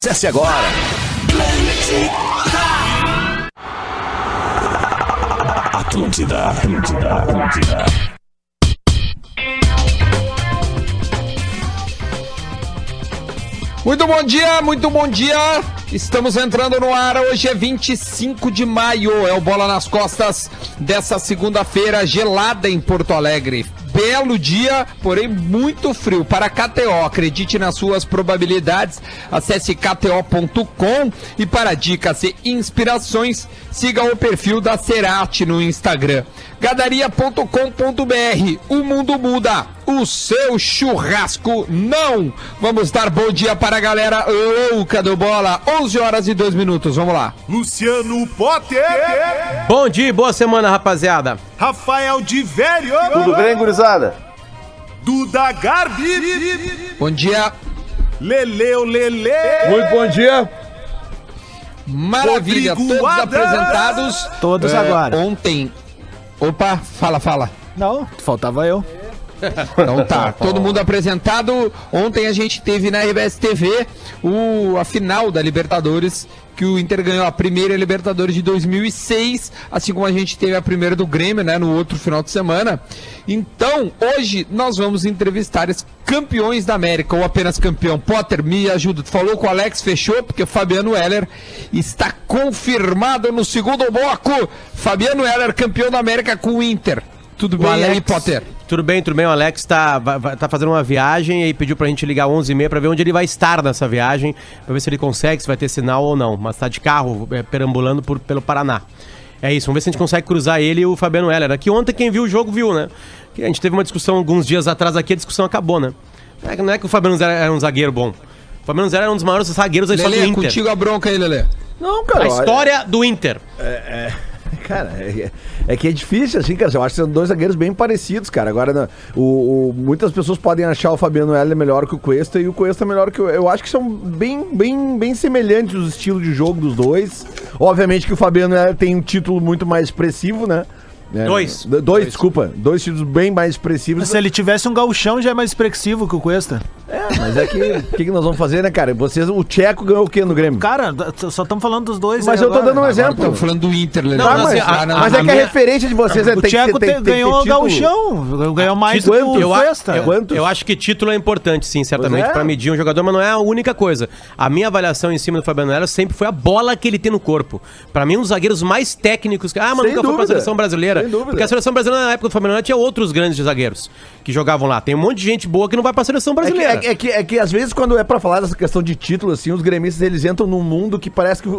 Acesse agora. Atlântida, Atlântida, Atlântida. Muito bom dia, muito bom dia. Estamos entrando no ar. Hoje é 25 de maio. É o Bola nas Costas dessa segunda-feira gelada em Porto Alegre. Belo dia, porém muito frio. Para KTO, acredite nas suas probabilidades. Acesse kto.com e para dicas e inspirações, siga o perfil da Cerati no Instagram. Gadaria.com.br. O mundo muda. O seu churrasco não. Vamos dar bom dia para a galera louca do bola. 11 horas e 2 minutos. Vamos lá. Luciano Potter. Bom dia, boa semana, rapaziada. Rafael de Velho. Tudo bem, gurizada? Duda Garbi. Bom dia. Leleu Lele. Muito bom dia. Maravilha. Rodrigo Todos apresentados. Todos É, agora. Ontem. Opa, fala, fala. Não, faltava eu. Então tá, todo mundo apresentado. Ontem a gente teve na RBS TV o, a final da Libertadores, que o Inter ganhou a primeira Libertadores de 2006, assim como a gente teve a primeira do Grêmio, né, no outro final de semana. Então, hoje nós vamos entrevistar os campeões da América, ou apenas campeão. Potter, me ajuda. Tu falou que o Alex fechou, porque o Fabiano Heller está confirmado no segundo bloco. Fabiano Heller, campeão da América com o Inter. Tudo bem aí, Alex- Potter? Tudo bem, tudo bem. O Alex tá, tá fazendo uma viagem e pediu pra gente ligar 11h30 pra ver onde ele vai estar nessa viagem, pra ver se ele consegue, se vai ter sinal ou não. Mas tá de carro, é, perambulando por, pelo Paraná. É isso, vamos ver se a gente consegue cruzar ele e o Fabiano Heller. Aqui ontem quem viu o jogo viu, né? Que a gente teve uma discussão alguns dias atrás aqui, a discussão acabou, né? É Não é que o Fabiano Zé era um zagueiro bom. O Fabiano Zé era um dos maiores zagueiros da história do Inter. contigo a bronca aí, Lelê. Não, cara. A olha- história do Inter. Cara, é, é que é difícil, assim, cara. Eu acho que são dois zagueiros bem parecidos, cara. Agora, né, o, o- muitas pessoas podem achar o Fabiano Heller melhor que o Cuesta e o Cuesta melhor que o. Eu acho que são bem, bem, bem semelhantes os estilos de jogo dos dois. Obviamente que o Fabiano Heller tem um título muito mais expressivo, né? É, Dois. d- Dois, desculpa. Dois títulos bem mais expressivos. Se ele tivesse um gauchão, já é mais expressivo que o Cuesta. É, mas é que. O que, que nós vamos fazer, né, cara? Vocês, o Tcheco ganhou o quê no Grêmio? Cara, só estamos falando dos dois Mas eu tô agora. dando um exemplo. Estamos falando do Inter, Lelê. Não, Tá, mas, assim, a- mas a- é que a minha- referência de vocês é O tem Tcheco tem- te- tem ganhou o gauchão, ganhou mais do que o Eu, a- Cuesta. eu, Quantos? eu acho que título é importante, sim, certamente, é. pra medir um jogador, mas não é a única coisa. A minha avaliação em cima do Fabiano Heller sempre foi a bola que ele tem no corpo. Pra mim, um dos zagueiros mais técnicos. Ah, mas Sem nunca foi pra dúvida. seleção brasileira. Sem dúvida. Porque a seleção brasileira, na época do Fabiano Heller, tinha outros grandes zagueiros que jogavam lá. Tem um monte de gente boa que não vai pra seleção É que, brasileira. é, que- é que, é que às vezes quando é pra falar dessa questão de título, assim, os gremistas eles entram num mundo que parece que o,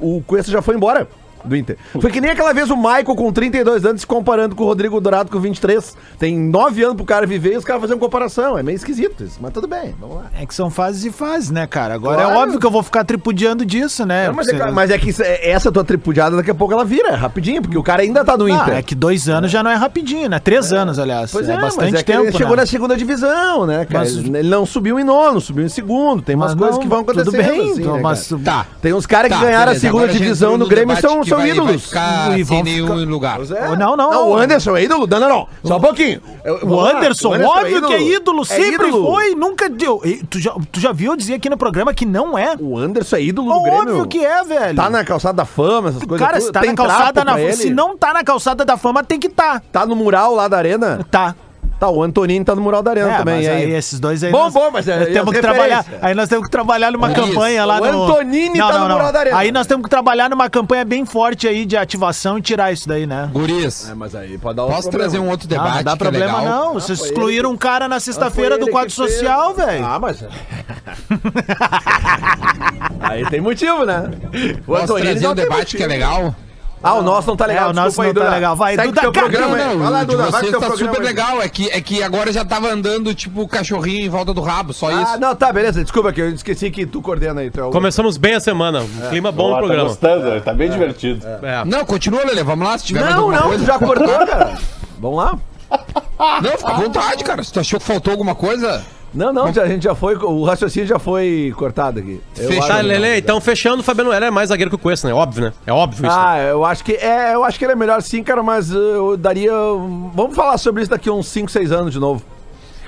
o, o Cuesta já foi embora do Inter. Foi que nem aquela vez o Michael com 32 anos se comparando com o Rodrigo Dourado com 23. Tem 9 anos pro cara viver e os caras fazendo comparação. É meio esquisito isso, mas tudo bem, vamos lá. É que são fases e fases, né, cara? Agora Claro. é óbvio que eu vou ficar tripudiando disso, né? Não, mas, é, Você- mas é que é- essa tua tripudiada daqui a pouco ela vira, rapidinho, porque o cara ainda tá no Ah, Inter. é que dois anos já não é rapidinho, né? Três anos, aliás. Pois é, é, bastante é tempo. ele chegou né? na segunda divisão, né, cara? Mas- ele não subiu em nono, subiu em segundo. Tem umas Mas coisas não, que vão tudo acontecendo bem, assim, então, né, mas-? Tá. Tem uns caras que Tá, ganharam beleza, a segunda divisão no Grêmio e são, são vai- vai ídolos. ficar E vão sem nenhum ficar- lugar. É. Não, não. Não, o Anderson é ídolo? Não, não, não. Só um pouquinho. Eu- O vamos lá. Anderson, O óbvio que é ídolo, sempre ídolo. foi, nunca deu. E Tu já, tu já viu eu dizer aqui no programa que não é? O Anderson é ídolo do Óbvio Grêmio. que é, velho. Tá na calçada da fama, essas coisas. Cara, se tá Tem na calçada pra ele. Se não tá na calçada da fama, tem que tá. Tá no mural lá da arena? Tá. Tá, o Antonini tá no mural da arena É, também. mas aí aí? esses dois aí. Bom, nós- bom, mas é- é temos que trabalhar. Aí nós temos que trabalhar numa Isso. campanha lá O no. Antonini tá no mural da arena. Aí nós temos que trabalhar numa campanha bem forte aí de ativação e tirar isso daí, né? Guris, É, mas aí pode dar posso problema. trazer um outro Não, debate não dá que é problema legal? não. Vocês foi excluíram ele um cara na sexta-feira do quadro social, velho. Ah, mas. aí tem motivo, né? O Posso trazer não um debate que é motivo. legal? Ah, o nosso não tá legal. É, o nosso desculpa aí, não tá Duda. legal. Vai, Segue Duda, programa aí. Não, Vai lá, Duda, vai tá super aí. legal. É que, é que agora já tava andando tipo cachorrinho em volta do rabo, só Ah, isso. não, tá, beleza. Desculpa que eu esqueci que tu coordena aí. Tu é o... Começamos bem a semana. Um clima bom no Ó, tá programa. gostando, tá bem divertido. É. Não, continua, Lelê. Vamos lá, se tiver Não, não, coisa. tu já cortou, cara. Vamos lá? Não, fica à vontade, cara. Se tu achou que faltou alguma coisa... Não, não, já- a gente já foi. O raciocínio já foi cortado aqui. Fechado, Tá, Lele, então fechando, o Fabiano Heller é mais zagueiro que o Cuesta, né? Óbvio, né? É óbvio isso. né? Ah, eu acho que é, eu acho que ele é melhor sim, cara, mas uh, eu daria. Vamos falar sobre isso daqui uns 5, 6 anos de novo.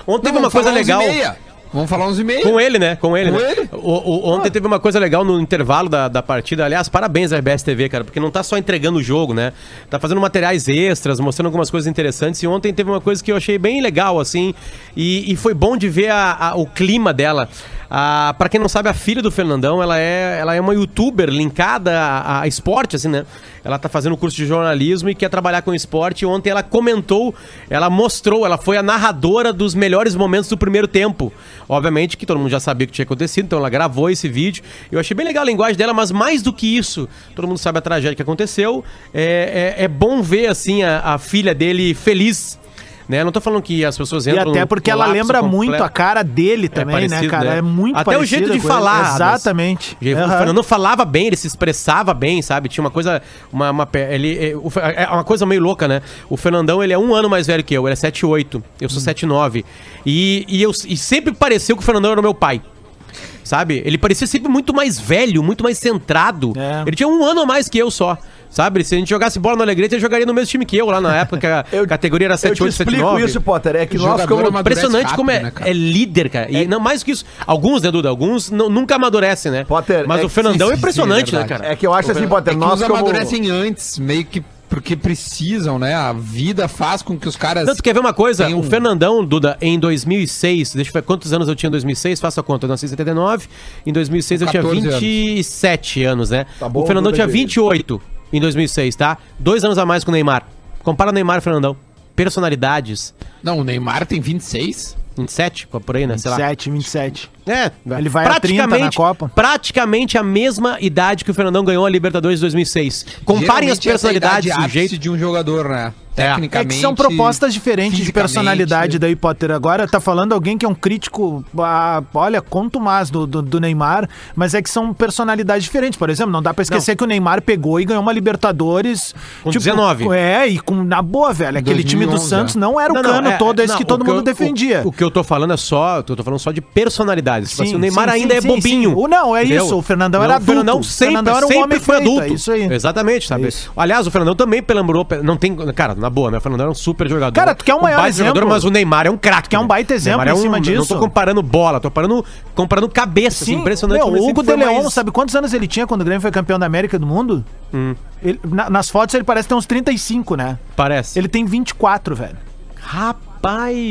Ontem teve Não, uma vamos coisa falar 11 legal. Vamos falar 11 e meia. Com ele, né? Com ele, Com né? ele? O, o- ontem teve uma coisa legal no intervalo da, da partida. Aliás, parabéns à RBS TV, cara, porque não tá só entregando o jogo, né? Tá fazendo materiais extras, mostrando algumas coisas interessantes. E ontem teve uma coisa que eu achei bem legal, assim. E, e foi bom de ver a- a- o clima dela. Ah, para quem não sabe, a filha do Fernandão, ela é, ela é uma youtuber linkada a, a esporte, assim, né? Ela tá fazendo curso de jornalismo e quer trabalhar com esporte. Ontem ela comentou, ela mostrou, ela foi a narradora dos melhores momentos do primeiro tempo. Obviamente que todo mundo já sabia o que tinha acontecido, então ela gravou esse vídeo. Eu achei bem legal a linguagem dela, mas mais do que isso, todo mundo sabe a tragédia que aconteceu. É, é, é bom ver, assim, a, a filha dele feliz. Né? Não tô falando que as pessoas E entram até num porque ela lembra completo. muito a cara dele também, né, parecido, cara? né? É muito Até o jeito de com ele. falar. Exatamente. O Aham. Fernando falava bem, ele se expressava bem, sabe? Tinha uma coisa. Uma, uma, ele, é, o é uma coisa meio louca, né? O Fernandão, ele é um ano mais velho que eu, ele é 7'8. Eu Hum. sou 7'9. E, e, eu, e sempre pareceu que o Fernandão era meu pai. Sabe? Ele parecia sempre muito mais velho, muito mais centrado. É. Ele tinha um ano a mais que eu só. Sabe? Se a gente jogasse bola no Alegrete, ele jogaria no mesmo time que eu lá na época, que a Eu- categoria era Eu te 7'8, explico 7'9. isso, Potter. É que nós, como. Impressionante como é, rápido, né, é líder, cara. E não mais que isso. Alguns, né, Duda? Alguns não- nunca amadurecem, né? Potter, Mas é o Fernandão sim, é impressionante, sim, é né, cara? É que eu acho assim, É Potter, que nós como. amadurecem antes, meio que porque precisam, né? A vida faz com que os caras. Tanto quer ver uma coisa? Um- O Fernandão, Duda, em 2006, deixa eu ver quantos anos eu tinha em 2006, faça a conta, eu nasci em 79, em 2006 eu tinha 14 anos. 27 anos, né? Tá bom, o Fernandão Duda, tinha querido. 28 em 2006, tá? Dois anos a mais com o Neymar. Compara o Neymar e o Fernandão. Personalidades. Não, o Neymar tem 26. 27, por aí, né? Sei lá. 27, 27. É, Ele vai a 30 na Copa. Praticamente a mesma idade que o Fernandão ganhou a Libertadores de 2006. Comparem as Geralmente é a personalidades, idade o ápice jeito. de um jogador, né? É. É Tecnicamente. que são propostas diferentes de personalidade daí, Potter. Agora tá falando alguém que é um crítico, ah, olha, quanto mais do, do, do Neymar, mas é que são personalidades diferentes. Por exemplo, não dá pra esquecer que o Neymar pegou e ganhou uma Libertadores. Com 19. É, e com, na boa, velho. Aquele time do 2011, Santos é. não era o Não, não, cano é, todo esse não, que o todo mundo eu- defendia. O, o que eu tô falando é só, eu tô falando só de personalidades. Tipo assim, o Neymar sim, ainda sim, é sim, bobinho. sim. O- não, é isso, o Fernandão era O Fernandão adulto. O sempre, Fernandão era um sempre homem foi feito, adulto. é isso aí. Exatamente, sabe? Isso. Aliás, o Fernandão também pelambrou, não tem, cara, na boa, né? O Fernandão era um super jogador. Cara, tu quer um maior jogador, exemplo? mas o Neymar é um craque. quer um né? baita O exemplo é em cima Não disso? tô comparando bola, tô comparando, comparando cabeça, assim, impressionante. Meu, o Hugo de Leon, mais- sabe quantos anos ele tinha quando o Grêmio foi campeão da América do Mundo? Ele- na- nas fotos ele parece ter uns 35, né? Parece. Ele tem 24, velho. Rapaz,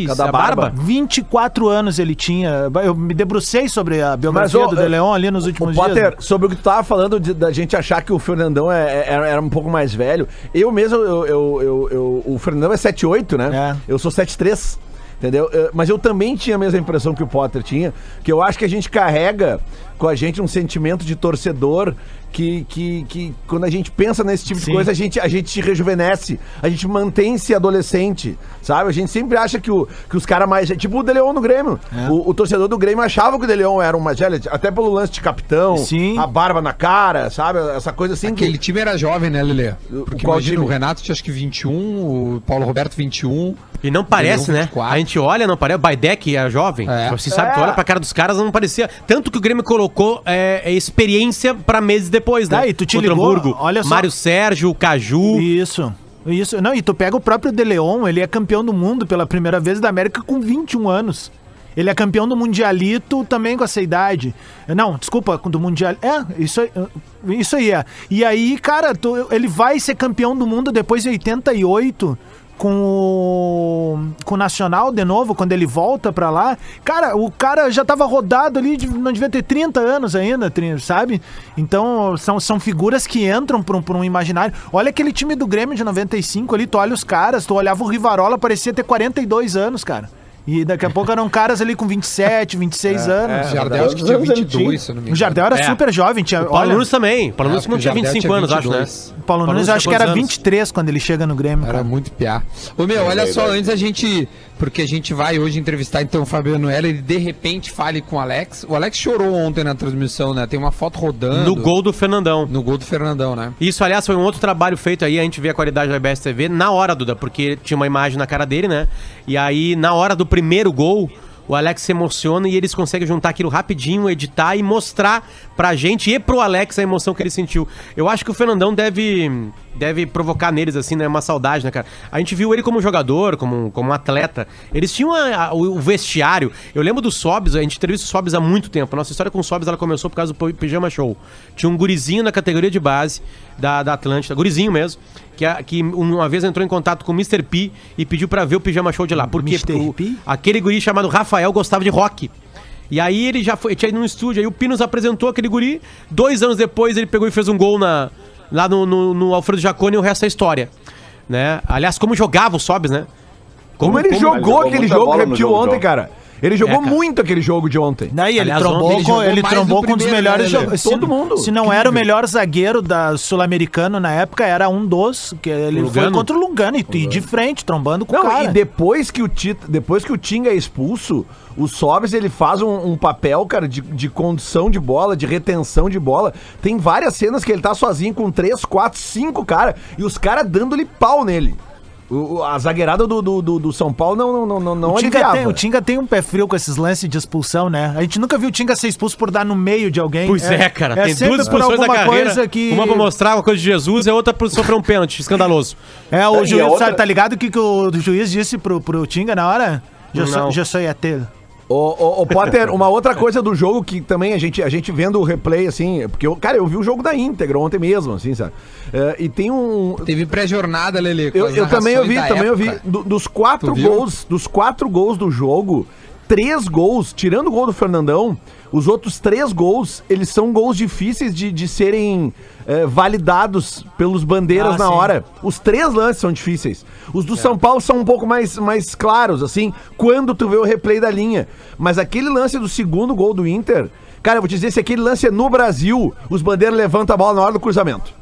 Cada a barba. barba. 24 anos ele tinha. Eu me debrucei sobre a biografia ô, do De Leon ali nos últimos Potter, dias. sobre o que tu tava falando de- da gente achar que o Fernandão é- é- era, um pouco mais velho. Eu mesmo, eu, eu- eu- o Fernandão é 7'8, né? É. Eu sou 7'3. Entendeu? Eu- Mas eu também tinha a mesma impressão que o Potter tinha, que eu acho que a gente carrega com a gente um sentimento de torcedor que, que, que quando a gente pensa nesse tipo Sim. de coisa, a gente, a gente se rejuvenesce, a gente mantém-se adolescente, sabe? A gente sempre acha que, o, que os caras mais. Tipo o Deleon no Grêmio. É. O, o torcedor do Grêmio achava que o Deleon era um velho, até pelo lance de capitão, Sim. a barba na cara, sabe? Essa coisa assim. Aquele que- time era jovem, né, Lelê? Porque Qual imagina, time? o Renato tinha acho que 21, o Paulo Roberto 21. E não parece, né? 24. A gente olha, não parece. O Baidec era jovem. É. Você sabe, tu É. olha pra cara dos caras, não parecia. Tanto que o Grêmio colocou é, é, experiência pra meses depois, né? Tá, e tu te Contra o ligou? Hamburgo. Olha só. Mário Sérgio, o Caju. Isso. Isso. Não, e tu pega o próprio De Leon, ele é campeão do mundo pela primeira vez da América com 21 anos. Ele é campeão do Mundialito também com essa idade. Não, desculpa, do Mundial. É, isso aí. Isso aí é. E aí, cara, tu- ele vai ser campeão do mundo depois de 88 com o, com o Nacional de novo, quando ele volta pra lá. Cara, o cara já tava rodado ali, não devia ter 30 anos ainda, sabe? Então, são, são figuras que entram pra um, pra um imaginário. Olha aquele time do Grêmio de 95 ali, tu olha os caras, tu olhava o Rivarola, parecia ter 42 anos, cara. E daqui a pouco eram caras ali com 27, 26 anos. O Jardel acho que tinha Quantos anos ele 22, se eu não me O engano. Jardel era É. super jovem, tinha. O Paulo olha, Nunes também. O Paulo É, Nunes não tinha o Jardel 25 anos, acho, né? 22. o Paulo Nunes eu tinha acho que era anos? 23 quando ele chega no Grêmio. Era cara. muito piá. Ô meu, olha só, antes a gente. Porque a gente vai hoje entrevistar então o Fabiano Heller e de repente fale com o Alex. O Alex chorou ontem na transmissão, né? Tem uma foto rodando. No gol do Fernandão. No gol do Fernandão, né? Isso, aliás, foi um outro trabalho feito aí, a gente vê a qualidade da IBS TV na hora, Duda, porque tinha uma imagem na cara dele, né? E aí, na hora do primeiro gol, o Alex se emociona e eles conseguem juntar aquilo rapidinho, editar e mostrar pra gente e pro Alex a emoção que ele sentiu. Eu acho que o Fernandão deve deve provocar neles, assim, né? Uma saudade, né, cara? A gente viu ele como jogador, como, como atleta. Eles tinham a- a- o, vestiário. Eu lembro do Sobs, a gente entrevista o Sobs há muito tempo. Nossa história com o Sobs, ela começou por causa do Pi- Pijama Show. Tinha um gurizinho na categoria de base da, da Atlântida, gurizinho mesmo, que, a- que uma vez entrou em contato com o Mr. P e pediu pra ver o Pijama Show de lá. Porque Mr. o- P? aquele guri chamado Rafael gostava de rock. E aí ele já foi, tinha ido no estúdio, aí o Pinos apresentou aquele guri. Dois anos depois ele pegou e fez um gol na, lá no, no, no Alfredo Jaconi e o resto é história. Né? Aliás, como jogava o Sobs, né? Como, ele como- jogou ele jogou aquele jogo, no repetiu jogo ontem, ontem. cara. Ele jogou É, cara. muito aquele jogo de ontem. Daí ele Aliás, trombou, ele com, ele trombou com um dos melhores né, Lelê? jogadores. Todo mundo. Se não era o melhor zagueiro da sul-americano na época, era um dos. Que ele foi Lugano? contra o Lugano e, e de frente, trombando com o Não, cara. e depois que o Tita, depois que o Tinga é expulso, o Sobs ele faz um, um papel, cara, de, de condução de bola, de retenção de bola. Tem várias cenas que ele tá sozinho com três, quatro, cinco cara e os caras dando-lhe pau nele. O- a zagueirada do, do, do- do São Paulo não, não, não, não, O Tinga, tem, o Tinga tem um pé frio com esses lances de expulsão, né? A gente nunca viu o Tinga ser expulso por dar no meio de alguém. Pois é, cara. tem sempre duas por expulsões da alguma carreira. coisa que... Uma pra mostrar uma coisa de Jesus e a outra pra sofrer um pênalti escandaloso. É, o É, e juiz, outra- sabe, tá ligado o que, que o juiz disse pro, pro Tinga na hora? Já sou, já sou Yatel. Ô, ô, ô, Potter, uma outra coisa do jogo que também a gente, a gente vendo o replay, assim, porque, eu, cara, eu vi o jogo da íntegra ontem mesmo, assim, sabe? É, e tem um. Teve pré-jornada, Lele. Eu, eu também narrações da também época. Do- dos quatro gols, dos quatro gols do jogo, três gols, tirando o gol do Fernandão, os outros três gols, eles são gols difíceis de, de serem é, validados pelos bandeiras Ah, na sim. hora. Os três lances são difíceis. Os do São Paulo são um pouco mais, mais claros, assim, quando tu vê o replay da linha. Mas aquele lance do segundo gol do Inter, cara, eu vou te dizer, se aquele lance é no Brasil, os bandeiras levantam a bola na hora do cruzamento.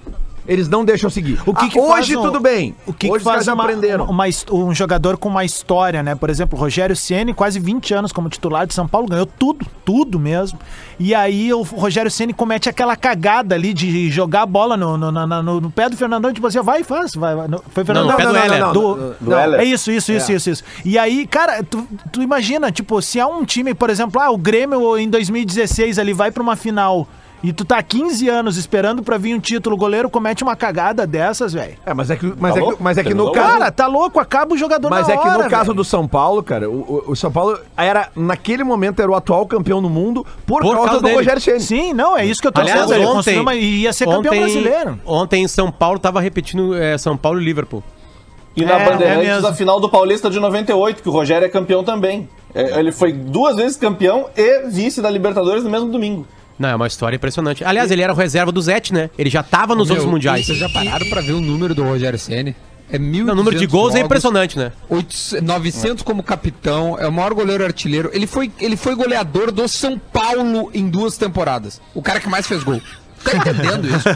Eles não deixam seguir. O que Ah, que hoje faz um- tudo bem. O que, que hoje os faz uma, aprenderam. uma um jogador com uma história, né? Por exemplo, Rogério Ceni, quase 20 anos como titular de São Paulo, ganhou tudo, tudo mesmo. E aí o Rogério Ceni comete aquela cagada ali de jogar a bola no, no, no- no- no pé do Fernandão, tipo assim, vai, faz, vai. Foi Fernandão? no pé do Heller. Do- Do. É isso, isso, isso, isso, isso. E aí, cara, tu, tu imagina, tipo, se há um time, por exemplo, ah, o Grêmio em 2016 ali vai pra uma final e tu tá 15 anos esperando pra vir um título, o goleiro comete uma cagada dessas, velho. É, mas é que, mas Tá é que, louco? mas é que no Tá caso. Cara, tá louco, acaba o jogador Mas na é que no caso velho. do São Paulo, cara, o, o- o São Paulo era, naquele momento, era o atual campeão no mundo por, Por causa, causa do dele. Rogério Ceni. Sim, não, é isso que eu tô Aliás, dizendo. Ele ontem, construiu uma, ia ser campeão ontem- brasileiro. Ontem em São Paulo tava repetindo é, São Paulo e Liverpool. E na É, é Bandeirantes, mesmo. a final do Paulista de 98, que o Rogério é campeão também. É, Ele foi duas vezes campeão e vice da Libertadores no mesmo domingo. Não, é uma história impressionante. Aliás, ele era o reserva do Zete, né? Ele já tava nos Meu, outros mundiais. Vocês já pararam pra ver o número do Rogério Ceni? É mil o número de gols é impressionante, né? 900 como capitão, é o maior goleiro artilheiro. Ele foi, ele foi goleador do São Paulo em duas temporadas. O cara que mais fez gol. Tá entendendo isso?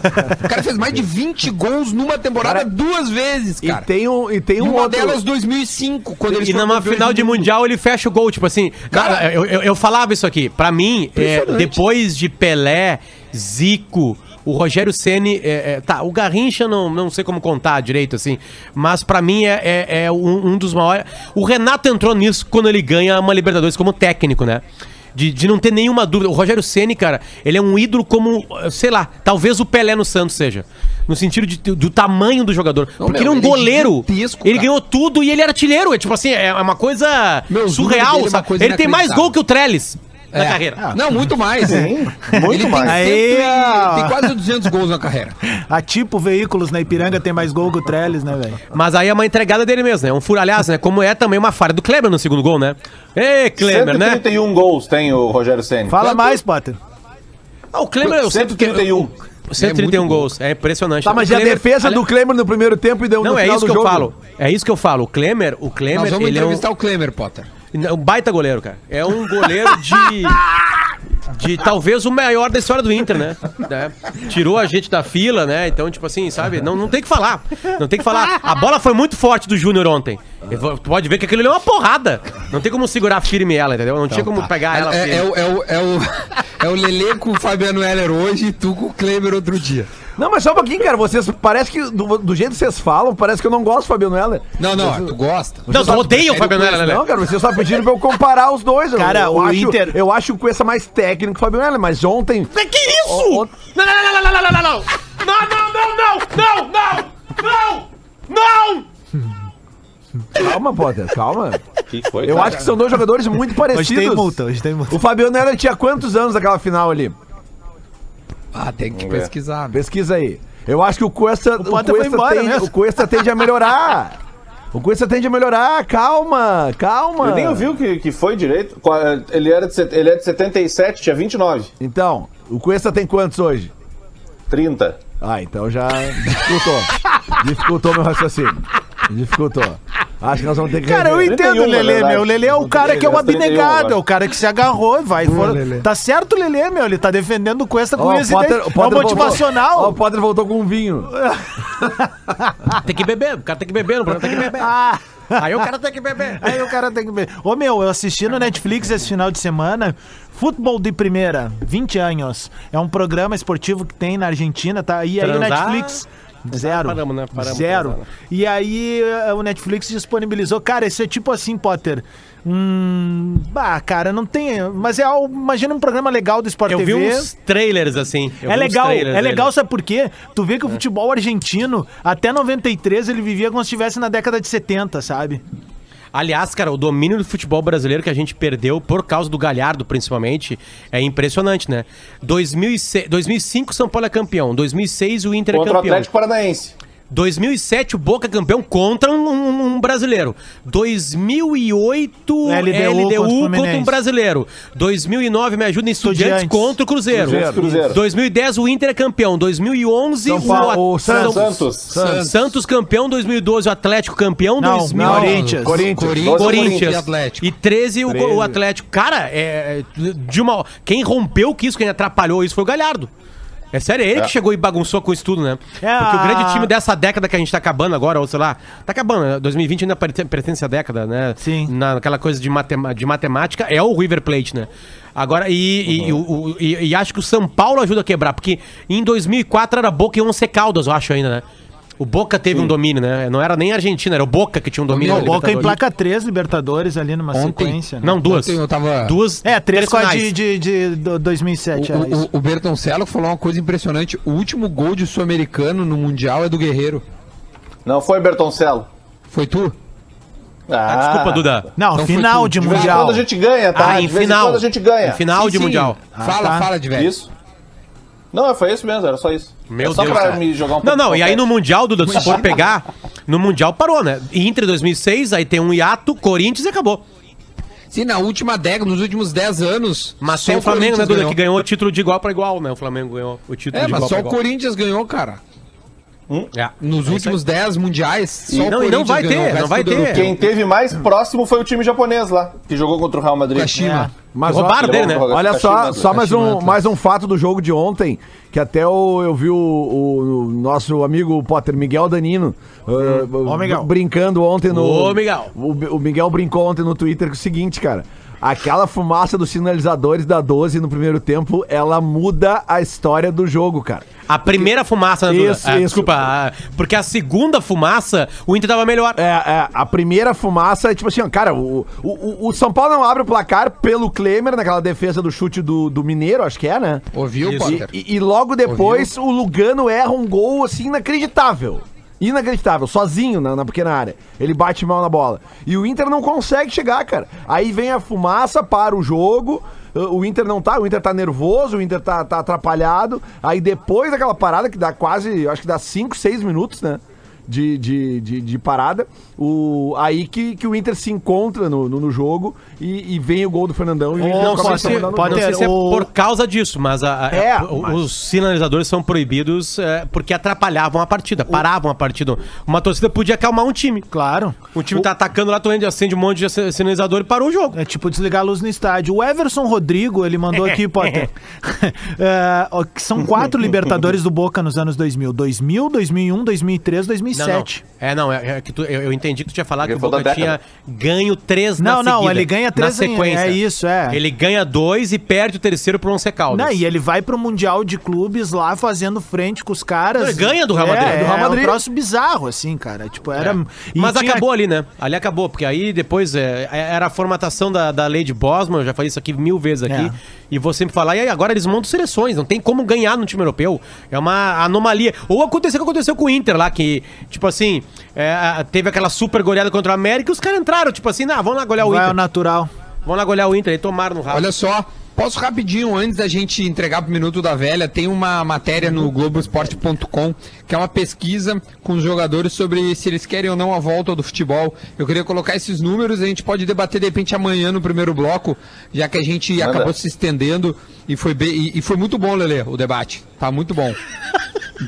O cara fez mais de 20 gols numa temporada Cara, duas vezes, E cara. tem um, e tem E um uma outro... delas 2005, quando eles E numa final de mundial ele fecha o gol, tipo assim. Cara, eu, eu, eu falava isso aqui. Pra mim, é, depois de Pelé, Zico, o Rogério Ceni, é, é, tá, o Garrincha não, não sei como contar direito assim, mas pra mim é, é, é um, um dos maiores. O Renato entrou nisso quando ele ganha uma Libertadores como técnico, né? De, de não ter nenhuma dúvida. O Rogério Ceni, cara, ele é um ídolo como, sei lá, talvez o Pelé no Santos seja. No sentido de, do tamanho do jogador. Não, Porque meu, ele é um é goleiro. ele ganhou tudo e ele era artilheiro. É tipo assim, é uma coisa Meu, surreal. é sabe? coisa ele tem mais gol que o Trellis na É. carreira. Não, muito mais. muito ele mais. Tem, Aí, tem quase 200 gols na carreira. A tipo veículos na Ipiranga tem mais gol que o Trellis, né, velho? Mas aí é uma entregada dele mesmo, né? Um furo, aliás, né? Como é também uma falha do Kleber no segundo gol, né? Ê, Kleber, né? 131 gols tem o Rogério Senna. Fala Quanto? mais, Potter. Ah, o Kleber, eu sempre que- 131. 131 É gols. É impressionante. Tá, mas e a defesa ali- do Klemer no primeiro tempo e deu Não, no é final isso do que eu jogo? falo. É isso que eu falo. O Klemer, o Nós Klemer, vamos ele é um, entrevistar o Klemer, Potter. Um baita goleiro, cara. É um goleiro de de talvez o maior da história do Inter, né? Né? Tirou a gente da fila, né? Então, tipo assim, sabe? Não, não tem que falar. Não tem que falar. A bola foi muito forte do Júnior ontem. Tu pode ver que aquilo ali é uma porrada. Não tem como segurar firme ela, entendeu? Não tinha como pegar ela é, firme. é, o- é, o, é, o, é o Lelê com o Fabiano Heller hoje e tu com o Kleber outro dia. Não, mas só um pouquinho, cara. Vocês, parece que, do, do jeito que vocês falam, parece que eu não gosto do Fabiano Heller. Não, não, tu gosta. Não, tu odeia o Fabiano Heller, né? Não, cara, vocês só pediram pra eu comparar os dois. Eu- Cara, eu, o acho, Inter- Eu acho o Cuesta mais técnico que o Fabiano Heller, mas ontem... Que isso? O- o- Não, não, não, não, não, não, não, não, não. Não, não, não, não, não, não. Calma, Potter, calma. Que foi, Eu cara? acho que são dois jogadores muito parecidos. Hoje tem multa, hoje tem multa. O Fabiano Heller tinha quantos anos naquela final ali? Ah, tem que pesquisar. né? Pesquisa aí. Eu acho que o Cuesta, o foi Cuesta, embora tende, mesmo. o Cuesta tende a melhorar. O Cuesta tende a melhorar. Calma, calma. Ele nem ouviu que, que foi direito. Ele, era de, ele é de 77, tinha 29. Então, o Cuesta tem quantos hoje? 30. Ah, então já dificultou. dificultou meu raciocínio. Dificultou. Acho que nós vamos ter que. Cara, eu entendo o 31, na Lelê, meu. O Lelê é o cara que é o Ele 31 abnegado, é o cara que se agarrou e vai. for-. Tá certo o Lelê, meu. Ele tá defendendo o Cuesta com Ó, esse Potter, é motivacional. Voltou, ó, o Potter voltou com um vinho. Tem que beber, o cara tem que beber, o programa tem que beber. Ah, Aí o cara tem que beber. aí o cara tem que ver. Ô, meu, eu assisti no Netflix esse final de semana. Futebol de Primeira, 20 anos. É um programa esportivo que tem na Argentina, tá? E aí o Transar- Netflix. Zero. Paramos, né? Paramos Zero. né? E aí eh, o Netflix disponibilizou. Cara, isso é tipo assim, Potter. Hum. Ah, cara, não tem. Mas é algo. Imagina um programa legal do Sport Eu TV. vi uns trailers assim. eu É legal, é legal, dele. sabe por quê? Tu vê que o futebol argentino, até 93, ele vivia como se estivesse na década de 70, sabe? Aliás, cara, o domínio do futebol brasileiro que a gente perdeu por causa do Galhardo, principalmente, é impressionante, né? 2006, 2005 São Paulo é campeão, 2006 o Inter é Contra o campeão. Atlético Paranaense. 2007 o Boca é campeão contra um, um- um brasileiro. 2008 LDU LDU, contra contra, um brasileiro. 2009 me ajuda em Estudiantes, Estudiantes. contra o Cruzeiro. Cruzeiro. Cruzeiro. 2010 o Inter é campeão. 2011 São Paulo- o São- Santos. Santos. Santos campeão, 2012 o Atlético campeão, Não, 2000 não, Corinthians. Corinthians. Corinthians, Corinthians e Atlético. E 13 o, o Atlético. Cara, é, de uma, quem rompeu que isso, quem atrapalhou isso foi o Galhardo. É sério, é ele que chegou e bagunçou com isso tudo, né? É, Porque o a- grande time dessa década que a gente tá acabando agora, ou sei lá, tá acabando, né? 2020 ainda pertence à década, né? Sim. Na- Naquela coisa de, matema- de matemática, é o River Plate, né? Agora, e, e- e o- o- e- e acho que o São Paulo ajuda a quebrar, porque em 2004 era Boca e Once Caldas, eu acho ainda, né? O Boca teve um domínio, né? Não era nem a Argentina, era o Boca que tinha um domínio. O na Boca em placa três Libertadores ali numa Ontem. sequência. né? Não, duas. Ontem eu tava- Duas. É, três com a de, de, de do- 2007. O, o, o Bertoncello falou uma coisa impressionante. O último gol de sul-americano no Mundial é do Guerreiro. Não foi Bertoncello. Foi tu? Ah, Desculpa, Duda. Não, foi final de De vez em Mundial. quando a gente ganha, tá? Ah, em de vez final. em quando a gente ganha. Em final Sim, de sim. Mundial. fala, tá. fala de velho. Isso. Não, foi isso mesmo, era só isso. Meu é só Deus, pra cara. me jogar um Não, pouco não, e aí no. Mundial, Duda, se for pegar, no Mundial parou, né? Inter 2006, aí tem um hiato, Corinthians e acabou. Sim, na última década, nos últimos 10 anos. Mas só tem o Flamengo, né, Duda, ganhou. que ganhou o título de igual pra igual, né? O Flamengo ganhou o título É, de mas igual só pra o igual. Corinthians ganhou, cara. É. Nos últimos 10 mundiais, só E o não- e não vai ganhou, ter, não vai ter. europeu. Quem teve mais próximo foi o time japonês lá, que jogou contra o Real Madrid. Kashima. Mas Roubaram dele, né? Olha só, Kashima, só mais um, mais um fato do jogo de ontem, que até o, eu vi o, o- o nosso amigo Potter, Miguel Danino, uh, Ô, Miguel. brincando ontem no... Ô, Miguel. O, o Miguel brincou ontem no Twitter com o seguinte, cara. Aquela fumaça dos sinalizadores da 12 no primeiro tempo, ela muda a história do jogo, cara. A primeira fumaça, né, Duda? Isso, Ah, isso. Desculpa, ah, porque a segunda fumaça, o Inter tava melhor. É, é, a primeira fumaça é tipo assim, ó, cara, o, o, o- o São Paulo não abre o placar pelo Klemer, naquela defesa do chute do, do Mineiro, acho que é, né? Ouviu, Isso. Potter? E, e logo depois o Lugano erra um gol assim inacreditável. Inacreditável, sozinho na, na pequena área. Ele bate mal na bola. E o Inter não consegue chegar, cara. Aí vem a fumaça para o jogo. O Inter não tá, o Inter tá nervoso, o Inter tá, tá atrapalhado. Aí depois daquela parada que dá quase, acho que dá 5, 6 minutos, né? De, de, de, de parada, o, aí que, que o Inter se encontra no, no, no jogo e, e vem o gol do Fernandão e o Inter Não, a se, não jogo. sei se é o- por causa disso, mas, a- a- É, o- mas- os sinalizadores são proibidos é, porque atrapalhavam a partida, paravam a partida. Uma torcida podia acalmar um time. Claro. O time tá atacando lá, tu acende um monte de sin- sinalizador e parou o jogo. É tipo desligar a luz no estádio. O Everson Rodrigo, ele mandou aqui, Potter. É, são quatro Libertadores do Boca nos anos 2000. 2000, 2001, 2003, Não, 2007. não. É, não, é, é que tu- eu, eu entendi que tu tinha falado que o Boca tinha ganho três na Não, não, seguida, ele ganha três na em- sequência. é isso, é. Ele ganha dois e perde o terceiro pro Once Caldas. Não, e ele vai pro Mundial de Clubes lá fazendo frente com os caras. Ele ganha do Real Madrid. É, Do Real é Madrid. um troço bizarro, assim, cara. Tipo, era. e Mas tinha- acabou ali, né? Ali acabou, porque aí depois é, era a formatação da, da lei de Bosman, eu já falei isso aqui mil vezes aqui, É. e vou sempre falar, e aí agora eles montam seleções, não tem como ganhar no time europeu, é uma anomalia. Ou aconteceu o que aconteceu com o Inter lá, que Tipo assim, é, teve aquela super goleada contra o América e os caras entraram, tipo assim, não, vamos lá golear o Vai Inter. natural. Vamos lá golear o Inter, aí tomaram no rabo. Olha só, posso rapidinho, antes da gente entregar pro Minuto da Velha, tem uma matéria no Globoesporte.com, que é uma pesquisa com os jogadores sobre se eles querem ou não a volta do futebol. Eu queria colocar esses números, a gente pode debater de repente amanhã no primeiro bloco, já que a gente Manda. acabou se estendendo e foi, bem, e, e foi muito bom, Lele, o debate. Tá muito bom.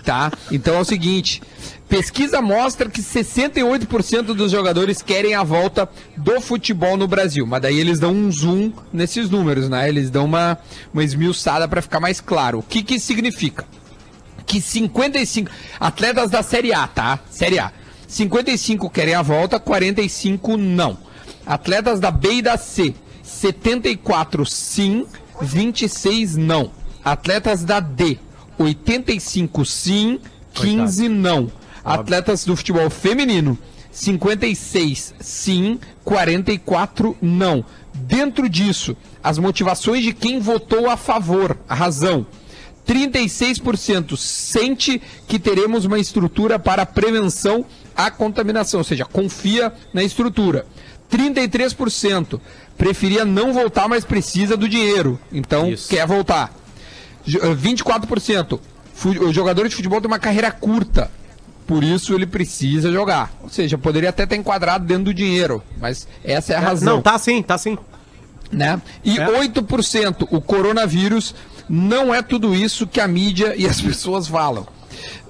Tá? Então é o seguinte: pesquisa mostra que 68% dos jogadores querem a volta do futebol no Brasil. Mas daí eles dão um zoom nesses números, né? Eles dão uma, uma esmiuçada para ficar mais claro. O que, que isso significa? Que 55 atletas da Série A, tá? Série A. 55 querem a volta, 45 não. Atletas da B e da C, 74 sim, 26 não. Atletas da D, 85 sim, 15 não. Atletas do futebol feminino, 56 sim, 44 não. Dentro disso, as motivações de quem votou a favor, a razão. 36% sente que teremos uma estrutura para prevenção à contaminação, ou seja, confia na estrutura. 33% preferia não voltar, mas precisa do dinheiro, então Isso. quer voltar. Jo- eh, 24%. fu- O jogador de futebol tem uma carreira curta. Por isso ele precisa jogar. Ou seja, poderia até estar enquadrado dentro do dinheiro. Mas essa é a razão Não, tá sim, tá sim. né? E É. 8% o coronavírus não é tudo isso que a mídia e as pessoas falam.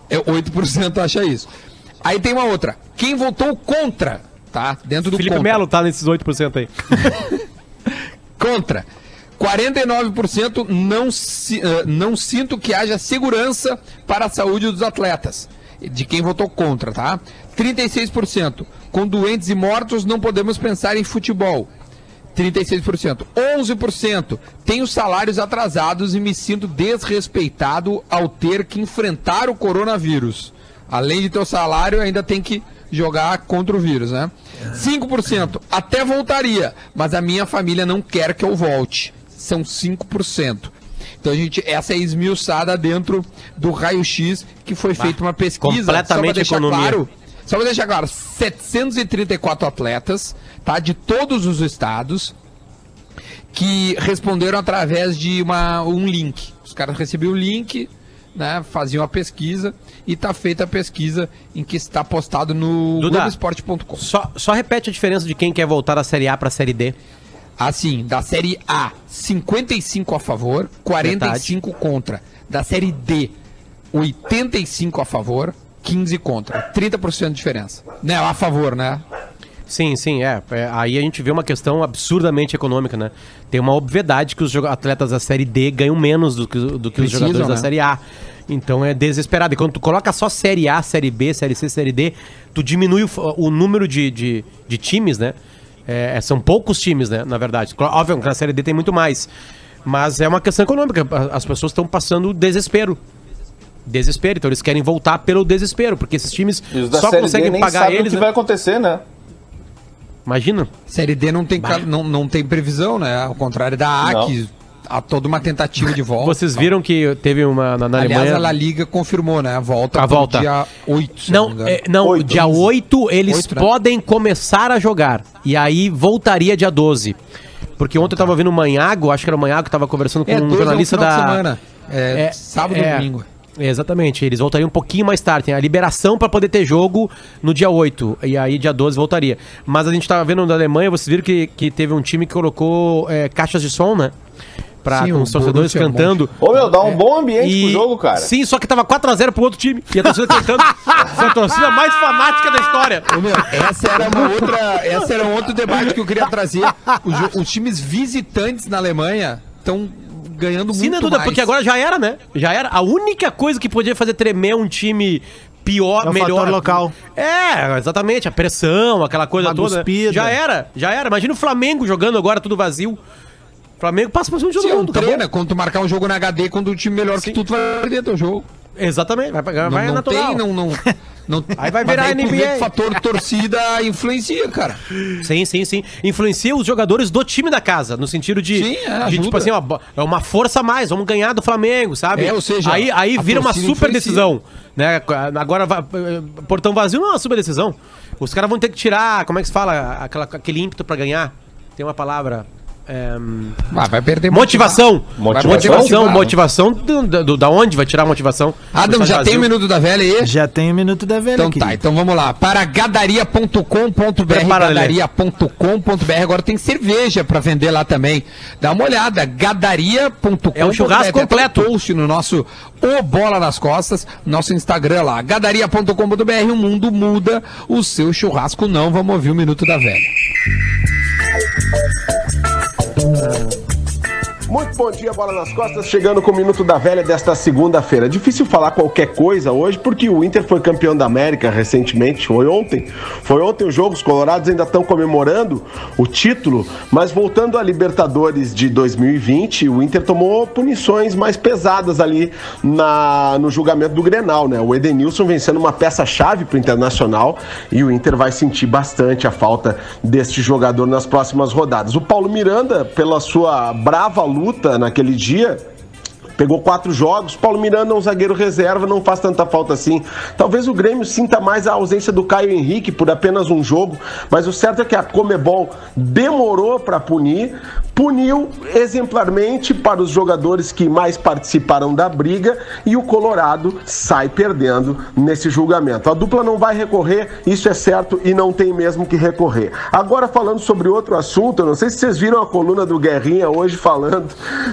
É, 8% acha isso. Aí tem uma outra. Quem votou contra, tá? Dentro do Felipe contra. Melo tá nesses 8% aí. Contra. 49% não, eh, não sinto que haja segurança para a saúde dos atletas. De quem votou contra, tá? 36%. Com doentes e mortos não podemos pensar em futebol. 36%. 11%. Tenho salários atrasados e me sinto desrespeitado ao ter que enfrentar o coronavírus. Além de ter o salário, ainda tem que jogar contra o vírus, né? 5%. Até voltaria, mas a minha família não quer que eu volte. São 5%. Então, a gente, essa é esmiuçada dentro do raio-x que foi feita uma pesquisa. completamente só economia. claro, só para deixar claro, 734 atletas, tá? De todos os estados que responderam através de uma, um link. Os caras recebiam o link, né? Faziam a pesquisa e tá feita a pesquisa em que está postado no Duda. Globoesporte.com. Só, só repete a diferença de quem quer voltar da Série A pra Série D. Assim, da série A, 55 a favor, 45 contra. Da série D, 85 a favor, 15 contra. 30% de diferença. Né, a favor, né? Sim, sim, é. É, Aí a gente vê uma questão absurdamente econômica, né? Tem uma obviedade que os atletas da Série D ganham menos do que, do que os Precisam, jogadores da né? Série A. Então é desesperado. E quando tu coloca só Série A, Série B, Série C, Série D, tu diminui o, o número de, de, de times, né? É, são poucos times, né? Na verdade. Óbvio que na Série D tem muito mais. Mas é uma questão econômica. As pessoas estão passando desespero. Desespero. Então eles querem voltar pelo desespero, porque esses times só D conseguem nem pagar sabem o eles. que né? vai acontecer, né? Imagina. Série D não tem, ca- não, não tem previsão, né? Ao contrário da A, Não. que há toda uma tentativa de volta. Vocês viram que teve uma na, na Aliás, Alemanha. a La Liga confirmou, né? A volta A volta. dia 8, se Não, engano. é, não Oito. dia 8 eles Oito, né? podem começar a jogar. E aí voltaria dia 12. Porque ontem eu tava vendo o Manhago, acho que era o Manhago que tava conversando com É, um é jornalista da. semana. É, sábado e domingo. Exatamente, eles voltariam um pouquinho mais tarde. Tem a liberação pra poder ter jogo no dia 8. E aí, dia 12, voltaria. Mas a gente tava vendo da Alemanha, vocês viram que, que teve um time que colocou é, caixas de som, né? Pra, Sim, com os torcedores Borussia cantando. Ô, meu, dá um bom ambiente E- pro jogo, cara. Sim, só que tava 4x0 pro outro time. E a torcida cantando. Essa é a torcida mais fanática da história. Ô, meu, essa era uma outra, essa era um outro debate que eu queria trazer. Os, os times visitantes na Alemanha estão ganhando Sim, né, muito Duda? mais. Porque agora já era, né? Já era. A única coisa que podia fazer tremer um time pior, É o melhor. local. É, exatamente. A pressão, aquela coisa Uma toda. cuspida. Já era, já era. Imagina o Flamengo jogando agora tudo vazio. Flamengo passa por cima de todo Sim, é mundo. acabou. treino, é quando tu marcar um jogo na HD, quando o time melhor que tu, tu vai perder teu jogo. Exatamente, vai, vai, Não, vai não natural. tem, não, não, Não, Aí vai virar daí NBA. o fator torcida influencia, cara. Sim, sim, sim. Influencia os jogadores do time da casa, no sentido de, Sim, é, de tipo assim, ó, é uma força a mais, vamos ganhar do Flamengo, sabe? É, ou seja, aí, aí vira uma super influencia. decisão, né? Agora, eh, portão vazio não é uma super decisão. Os caras vão ter que tirar, como é que se fala, aquela, aquele ímpeto pra ganhar. Tem uma palavra. É, Ah, vai perder motivação. Motivação. Motivação. Motivação do, do- da onde vai tirar a motivação? Adam, já tem o minuto da velha aí? Já tem o minuto da velha Então aqui. tá, então vamos lá. Para gadaria.com.br, gadaria.com.br. Agora tem cerveja para vender lá também. Dá uma olhada, gadaria.com.br. É um churrasco Tem até um completo. post no nosso O Bola nas Costas, nosso Instagram lá. Gadaria.com.br, o mundo muda, o seu churrasco não. Vamos ouvir o minuto da velha. Wow. Muito bom dia, bola nas costas, chegando com o Minuto da Velha desta segunda-feira. Difícil falar qualquer coisa hoje, porque o Inter foi campeão da América recentemente, foi ontem. Foi ontem o jogo, os colorados ainda estão comemorando o título, mas voltando à Libertadores de 2020, o Inter tomou punições mais pesadas ali na, no julgamento do Grenal, né? O Edenilson vencendo uma peça-chave para o Internacional e o Inter vai sentir bastante a falta deste jogador nas próximas rodadas. O Paulo Miranda, pela sua brava luta naquele dia, Pegou quatro jogos. Paulo Miranda é um zagueiro reserva, não faz tanta falta assim. Talvez o Grêmio sinta mais a ausência do Caio Henrique por apenas um jogo, mas o certo é que a Comebol demorou para punir, puniu exemplarmente para os jogadores que mais participaram da briga e o Colorado sai perdendo nesse julgamento. A dupla não vai recorrer, isso é certo e não tem mesmo que recorrer. Agora falando sobre outro assunto, eu não sei se vocês viram a coluna do Guerrinha hoje falando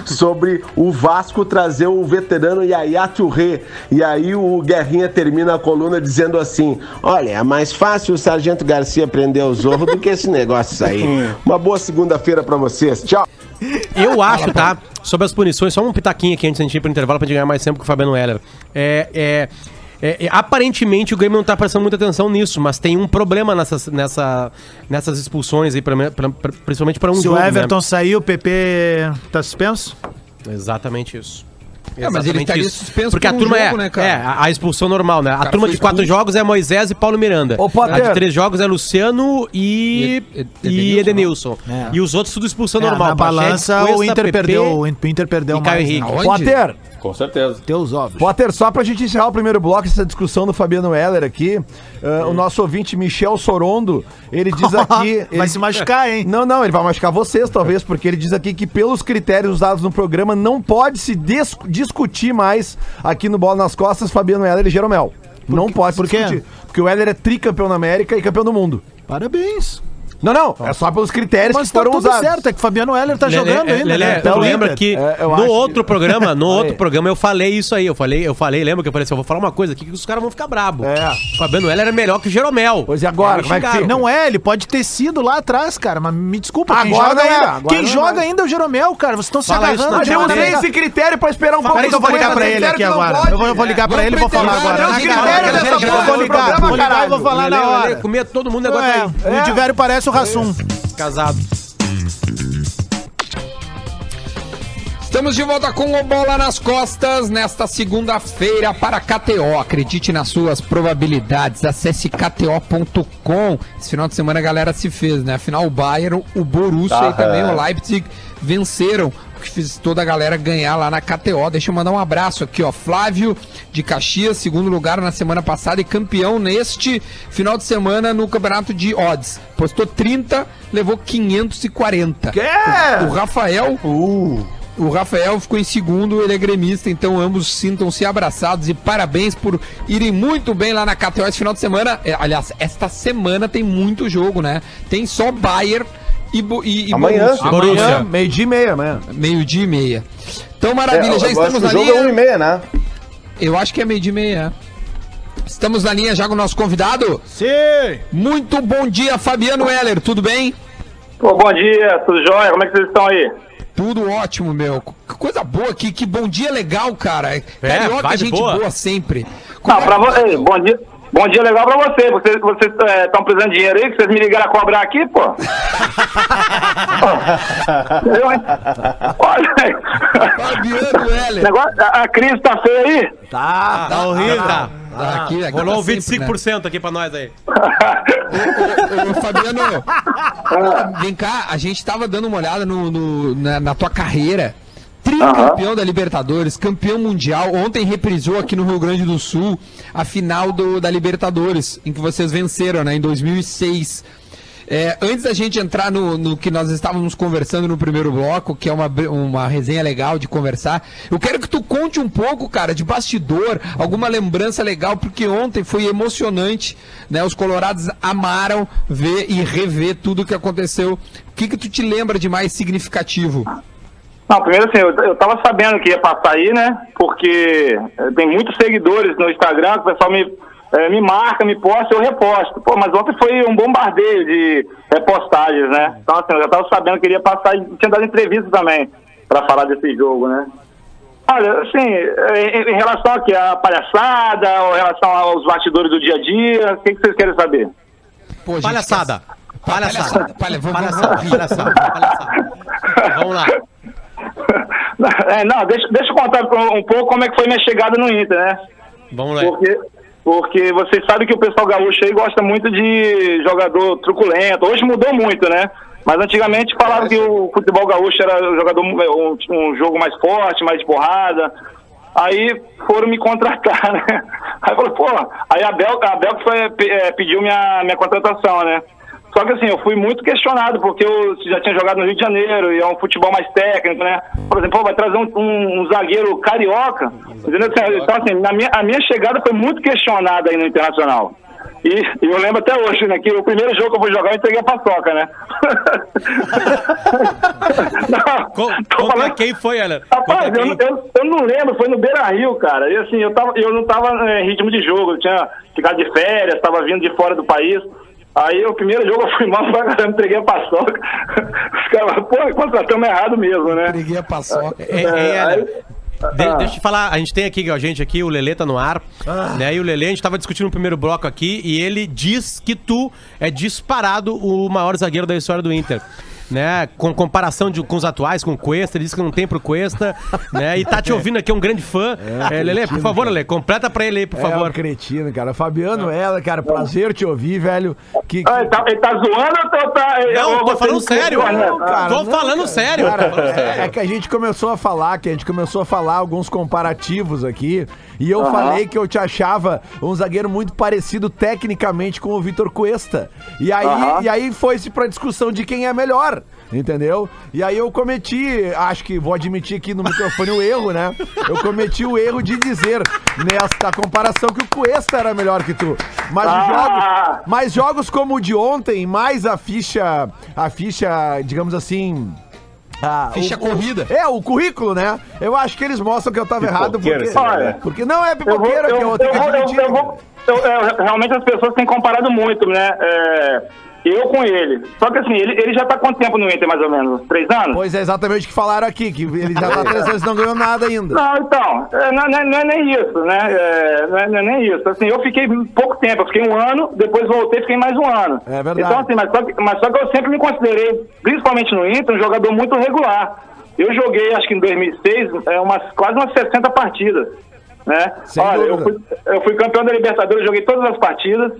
sobre o Vasco trazer o veterano Yaya Touré. E aí o Guerrinha termina a coluna dizendo assim: Olha, é mais fácil o Sargento Garcia prender o Zorro do que esse negócio aí. Uma boa segunda-feira pra vocês. Tchau. Eu acho, tá? Sobre as punições, só um pitaquinho aqui antes da gente ir pro intervalo pra gente ganhar mais tempo com o Fabiano Heller. É, é, é, é, aparentemente o Grêmio não tá prestando muita atenção nisso, mas tem um problema nessas, nessa, nessas expulsões aí, pra- pra- pra- principalmente pra um Se jogo. o Everton né? sair, o PP tá suspenso? Exatamente isso. É, mas ele estaria suspenso Porque por a um turma jogo, é, né, cara? é a, a expulsão normal, né? A turma de quatro expulso. jogos é Moisés e Paulo Miranda. Ô, a de três jogos é Luciano e, E- e- e Edenilson. É. E os outros tudo expulsão É, normal. na balança, o Inter perdeu, o Inter perdeu e Caio mais. Henrique. né? Potter, Com certeza. Teus ovos. Potter, só pra gente encerrar o primeiro bloco, essa discussão do Fabiano Heller aqui, ah, o nosso ouvinte Michel Sorondo, ele diz aqui... Vai ele- se machucar, hein? Não, não, ele vai machucar vocês, talvez, porque ele diz aqui que pelos critérios usados no programa não pode se dis- discutir mais aqui no Bola nas Costas Fabiano Heller e Jeromel. não pode se por quê? discutir. Porque o Heller é tricampeão na América e campeão do mundo. Parabéns. Não, não, é só pelos critérios Mas que tá foram tudo usados. certo, é que o Fabiano Heller tá Lelê, jogando é, ainda. Lelê, né? Pelo lembra que É, eu no acho outro programa, no outro programa eu falei isso aí, eu falei, eu falei, lembra que eu falei assim, eu vou falar uma coisa aqui que os caras vão ficar brabo. É. O Fabiano Heller é melhor que o Jeromel. Pois e agora, Aí como é que fica? Não é, ele pode ter sido lá atrás, cara, mas me desculpa, quem Agora joga não é, ainda, agora quem não é joga ainda é o Jeromel, cara, vocês estão se agarrando. Mas eu usei esse critério pra esperar um pouco. Peraí que eu vou ligar pra ele aqui agora. Eu vou, eu vou ligar pra Vamos ele e vou falar agora. eu vou ligar, programa, vou ligar, eu caralho. vou falar na hora. Comer todo mundo É, agora tá aí. o Edivério parece o Rassum. Casado. Estamos de volta com o Bola nas Costas nesta segunda-feira para KTO. Acredite nas suas probabilidades. Acesse kto.com. Esse final de semana a galera se fez, né? Afinal, o Bayern, o Borussia Tá, e também é. o Leipzig venceram. Que fez toda a galera ganhar lá na KTO. Deixa eu mandar um abraço aqui, ó. Flávio de Caxias, segundo lugar na semana passada e campeão neste final de semana no campeonato de odds. Postou 30, levou 540. Que? O, o Rafael. O Rafael ficou em segundo, ele é gremista, então ambos sintam-se abraçados e parabéns por irem muito bem lá na KTO esse final de semana. É, aliás, esta semana tem muito jogo, né? Tem só Bayern e, e, e Amanhã. Borussia. Amanhã, meio-dia e meia, amanhã. Meio-dia e meia. Então, maravilha, já É, eu acho estamos que na o jogo é 1 e linha. meia, né? Eu acho que é meio-dia e meia. Estamos na linha já com o nosso convidado. Sim. Muito bom dia, Fabiano Heller, tudo bem? Pô, bom dia, tudo jóia? Como é que vocês estão aí? Tudo ótimo, meu. Que coisa boa aqui, que bom dia legal, cara. Carioca, vibe gente boa. boa, sempre. Não, é pra que você, tá bom dia. Bom dia legal pra você. Vocês vocês estão precisando de dinheiro aí, que vocês me ligaram a cobrar aqui, pô. Eu, hein? Olha aí. Negócio, a, a crise tá feia aí? Tá, Tá horrível. Tá, tá aqui, aqui Rolou tá um sempre, 25% aqui pra nós aí. Ô, ô, Fabiano, vem cá, a gente tava dando uma olhada no, no- na, na tua carreira. Tricampeão da Libertadores, campeão mundial. Ontem reprisou aqui no Rio Grande do Sul a final do, da Libertadores, em que vocês venceram, né, em 2006. É, antes da gente entrar no, no que nós estávamos conversando no primeiro bloco, que é uma, uma resenha legal de conversar, eu quero que tu conte um pouco, cara, de bastidor, alguma lembrança legal, porque ontem foi emocionante, né? Os colorados amaram ver e rever tudo o que aconteceu. O que que tu te lembra de mais significativo? Não, primeiro assim, eu, eu tava sabendo que ia passar aí, né? Porque eh, tem muitos seguidores no Instagram, que o pessoal me, eh, me marca, me posta, eu reposto. Pô, mas ontem foi um bombardeio de repostagens, né? Então, assim, eu já tava sabendo que ele ia passar e tinha dado entrevista também pra falar desse jogo, né? Olha, assim, eh, em, em relação aqui à palhaçada, ou em relação aos bastidores do dia a dia, o que, que vocês querem saber? Pô, gente, Palhaçada. Palhaçada. Palhaçada. Palhaçada. Palhaçada. Palhaçada. Vamos lá. É, não, deixa, deixa eu contar um pouco como é que foi minha chegada no Inter, né? Vamos lá. Porque, porque vocês sabem que o pessoal gaúcho aí gosta muito de jogador truculento. Hoje mudou muito, né? Mas antigamente falavam que o futebol gaúcho era um jogador um, um jogo mais forte, mais de porrada. Aí foram me contratar, né? Aí falou, pô, aí a Bel, a Bel que foi, eh, pediu minha, minha contratação, né? Só que assim, eu fui muito questionado, porque eu já tinha jogado no Rio de Janeiro e é um futebol mais técnico, né? Por exemplo, pô, vai trazer um, um- um zagueiro carioca. Entendeu? Então, assim, na minha, a minha chegada foi muito questionada aí no Internacional. E, e eu lembro até hoje, né, que o primeiro jogo que eu vou jogar eu entreguei a paçoca, né? Não, Co- tô Contra falando- quem foi, Heller? Rapaz, eu, eu, eu não lembro, foi no Beira Rio, cara. E assim, eu, tava, eu não tava em ritmo de jogo, eu tinha ficado de férias, tava vindo de fora do país. Aí o primeiro jogo eu fui mal pra caramba, entreguei a paçoca. Os caras, pô, contratamos errado mesmo, né? Peguei a paçoca. É, é, aí- Heller. De- deixa eu te falar, a gente tem aqui, ó, gente aqui, o Lelê tá no ar, né? E o Lelê, a gente tava discutindo no primeiro bloco aqui, e ele diz que tu é disparado o maior zagueiro da história do Inter. Né, com comparação de- com os atuais, com o Cuesta, ele diz que não tem pro Cuesta, né? E tá te ouvindo aqui, é um grande fã. É, Lelê, por cretino, favor. Lelê, completa pra ele aí, por É favor. um cretino, cara. Fabiano, ela, cara, prazer te ouvir, velho. Que, Ah, ele, tá, ele tá zoando ou tá. Não, eu- tô falando sério. Não, cara, Tô não, falando cara. sério. Cara, tô sério. é que a gente começou a falar, que a gente começou a falar alguns comparativos aqui, e eu falei que eu te achava um zagueiro muito parecido tecnicamente com o Vitor Cuesta. E aí, Aham. e aí foi-se pra discussão de quem é melhor. Entendeu? E aí eu cometi, acho que vou admitir aqui no microfone o erro, né? Eu cometi o erro de dizer nesta comparação que o Cuesta era melhor que tu. Mas, Ah. jogos, mas jogos como o de ontem, mais a ficha, a ficha, digamos assim, a- Ficha o- corrida. É, o currículo, né? Eu acho que eles mostram que eu tava errado porque, Pipoqueiro, Olha, porque não é Eu vou, pipoqueira, eu, que eu eu, tenho que vou- eu, admitir. eu vou- eu- eu- realmente as pessoas têm comparado muito, né? É, eu com ele. Só que assim, ele, ele já tá quanto tempo no Inter, mais ou menos? Três anos? Pois é exatamente o que falaram aqui, que ele já tá três anos e não ganhou nada ainda. Não, então, é, não, não é- não é nem isso, né? É, não, é, não é nem isso. Assim, eu fiquei pouco tempo, eu fiquei um ano, depois voltei fiquei mais um ano. É verdade. Então, assim, mas só, que, mas só que eu sempre me considerei, principalmente no Inter, um jogador muito regular. Eu joguei, acho que em 2006, é, umas, quase umas 60 partidas, né? Sem Olha, eu fui, eu fui campeão da Libertadores, joguei todas as partidas.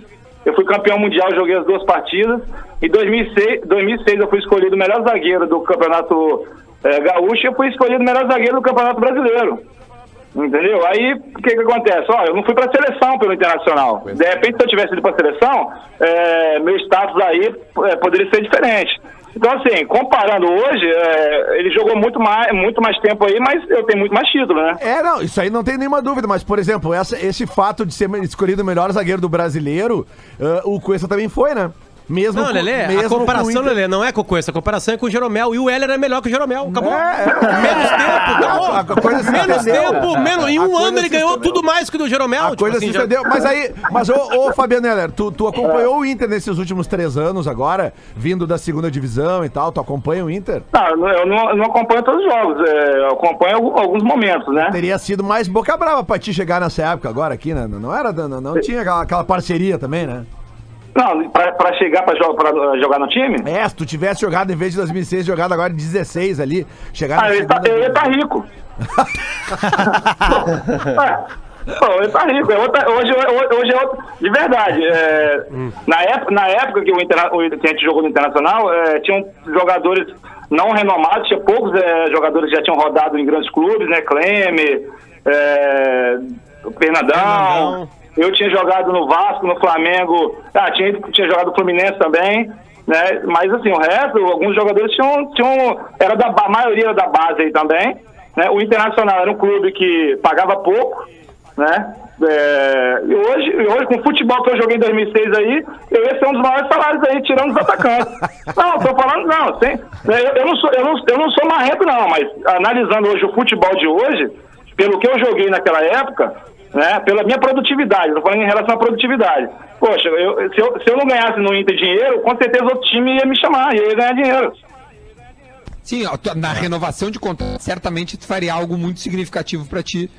Eu fui campeão mundial, joguei as duas partidas. Em 2006, 2006 eu fui escolhido o melhor zagueiro do Campeonato eh, Gaúcho e eu fui escolhido o melhor zagueiro do Campeonato Brasileiro. Entendeu? Aí, o que que acontece? Ó, eu não fui pra seleção pelo Internacional. De repente, se eu tivesse ido pra seleção, eh, meu status aí eh, poderia ser diferente. Então, assim, comparando hoje, eh, ele jogou muito mais, muito mais tempo aí, mas eu tenho muito mais título, né? É, não, isso aí não tem nenhuma dúvida, mas, por exemplo, essa- esse fato de ser escolhido o melhor zagueiro do brasileiro, ah, o Cuesta também foi, né? Mesmo Não, com- Lelê, a mesmo com o comparação, Lelê, não é com o Cuesta, a comparação é com o Jeromel. E o Heller é melhor que o Jeromel. Acabou. É, Menos tempo, acabou. A coisa se menos tempo, menos. Em A um coisa ano ele ganhou estendeu. tudo mais que o do Jeromel. A tipo coisa assim, se já-. Mas aí, mas ô, ô Fabiano Heller, tu, tu acompanhou o Inter nesses últimos três anos agora, vindo da segunda divisão e tal, tu acompanha o Inter? Não, eu não, eu não, eu não acompanho todos os jogos, é, eu acompanho alguns momentos, né? Teria sido mais boca brava pra ti chegar nessa época agora aqui, né? Não era, não, não tinha aquela, aquela parceria também, né? Não, pra, pra chegar pra, jo- pra uh, jogar no time? É, se tu tivesse jogado em vez de 2006, jogado agora em 16 ali, chegar Ah, ele tá, ia estar rico. É, Pô, ele tá rico. É outra- hoje, hoje, hoje é outro. De verdade. é, na, época, na época que, o interna, o, que a gente jogou no Internacional, é, tinham jogadores não renomados, tinha poucos é, jogadores que já tinham rodado em grandes clubes, né? Cleme, é, o Fernandão. Eu tinha jogado no Vasco, no Flamengo. Ah, tinha, tinha jogado no Fluminense também. Né? Mas assim, o resto, alguns jogadores tinham. tinham era da, a maioria era da base aí também. Né? O Internacional era um clube que pagava pouco, né? É, e hoje, e hoje, com o futebol que eu joguei em 2006 aí, eu ia ser um dos maiores salários aí, tirando os atacantes. não, tô falando, não, sem, eu, eu não sou, eu, não, eu não sou marrento, não, mas analisando hoje o futebol de hoje, pelo que eu joguei naquela época, né, pela minha produtividade, tô falando em relação à produtividade. Poxa, eu, se, eu, se eu não ganhasse no Inter dinheiro, com certeza outro time ia me chamar, e ia ganhar dinheiro. Sim, na renovação de contrato, certamente tu faria algo muito significativo pra ti.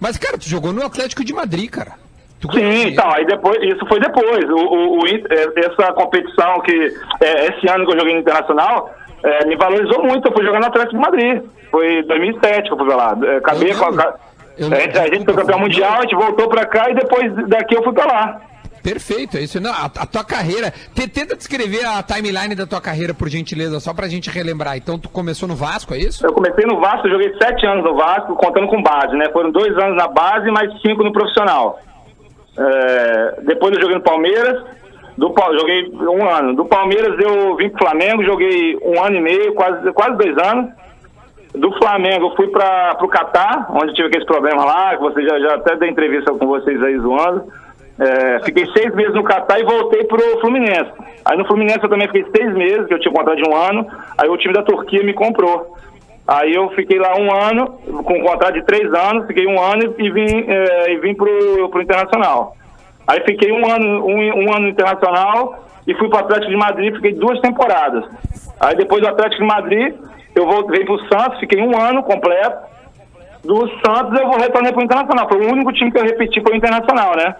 Mas, cara, tu jogou no Atlético de Madrid, cara. Tu Sim, então, aí depois, isso foi depois. O, o- o é, essa competição que, é, esse ano que eu joguei no Internacional, é, me valorizou muito. Eu fui jogar no Atlético de Madrid. Foi 2007 que eu fui lá. É, acabei com a. Eu a, gente, a gente foi campeão mundial, a gente voltou pra cá e depois daqui eu fui pra lá. Perfeito, é isso. Não, a, a tua carreira. Te- tenta descrever a timeline da tua carreira, por gentileza, só pra gente relembrar. Então, tu começou no Vasco, é isso? Eu comecei no Vasco, joguei sete anos no Vasco, contando com base, né? Foram dois anos na base e mais cinco no profissional. É, depois eu joguei no Palmeiras, do, joguei um ano. Do Palmeiras eu vim pro Flamengo, joguei um ano e meio, quase, quase dois anos. Do Flamengo eu fui para pro Catar, onde tive aqueles problemas lá, que você já, já até dei entrevista com vocês aí zoando. É, fiquei seis meses no Catar e voltei pro Fluminense. Aí no Fluminense eu também fiquei seis meses, que eu tinha contrato de um ano. Aí o time da Turquia me comprou. Aí eu fiquei lá um ano, com um contrato de três anos, fiquei um ano e vim, é, e vim pro, pro Internacional. Aí fiquei um ano, um, um ano no Internacional e fui pro Atlético de Madrid, fiquei duas temporadas. Aí depois do Atlético de Madrid, eu voltei pro Santos, fiquei um ano completo. Do Santos eu vou retornar pro Internacional. Foi o único time que eu repeti foi o Internacional, né?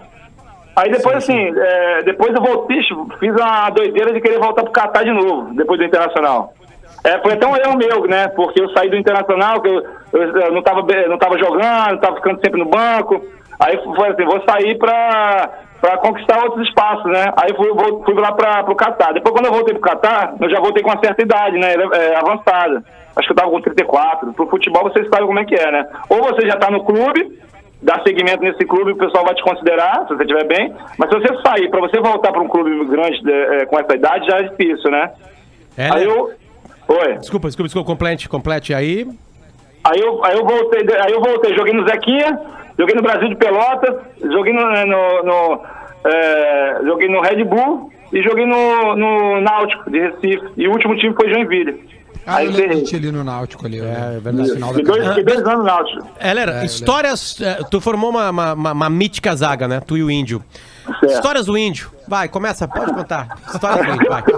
Aí depois, assim, é, depois eu voltei, fiz uma doideira de querer voltar pro Catar de novo, depois do Internacional. É, foi até um erro meu, né? Porque eu saí do Internacional, que eu, eu, eu não, tava, não tava jogando, tava ficando sempre no banco. Aí foi assim, vou sair pra, pra conquistar outros espaços, né? Aí fui, fui lá pra, pro Catar. Depois quando eu voltei pro Catar, eu já voltei com uma certa idade, né? É, avançada. Acho que eu tava com 34. Pro futebol vocês sabem como é que é, né? Ou você já tá no clube, dá seguimento nesse clube, o pessoal vai te considerar, se você estiver bem. Mas se você sair, pra você voltar pra um clube grande é, é, com essa idade, já é difícil, né? É, Aí né? eu. Oi. Desculpa, desculpa, desculpa. Complete, complete aí. Aí eu, aí eu voltei, aí eu voltei, joguei no Zequinha, joguei no Brasil de Pelotas, joguei no, no- no, é, joguei no Red Bull e joguei no, no Náutico de Recife. E o último time foi Joinville. Ah, aí eu lembro de ali no Náutico ali. É, É, verdade. Final da Fiquei dois, fiquei dois anos no Náutico. Heller, histórias. eh, Tu formou uma, uma, uma- uma mítica zaga, né? Tu e o Índio. Certo. Histórias do Índio. Vai, começa, pode contar. Histórias do Índio, vai.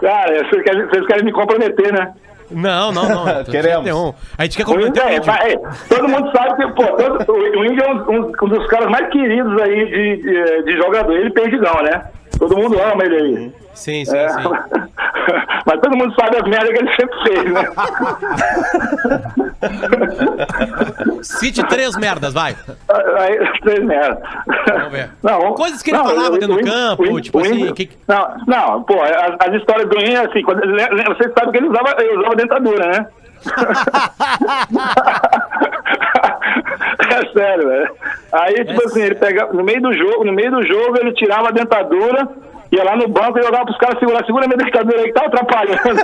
Cara, vocês querem, vocês querem me comprometer, né? Não, não, não. Queremos. 31. A gente quer o é, é, todo mundo sabe que pô, todo- o Índio é um, um- dos caras mais queridos aí de, de, de jogador. Ele perdidão, né? Todo mundo ama ele aí. Sim, sim, É. sim. Mas todo mundo sabe as merdas que ele sempre fez, né? Cite três merdas, vai. Aí, três merda. Vamos ver. Não, Coisas que ele não, falava dentro do campo, o tipo o assim, que- Não, não, pô, as, as histórias do Índio, assim, quando, vocês sabem que ele usava, ele usava dentadura, né? é sério, velho. Aí, tipo É assim, ele pegava, no meio do jogo, no meio do jogo, ele tirava a dentadura, ia lá no banco e jogava pros caras segurar, segura minha dentadura aí que tá atrapalhando.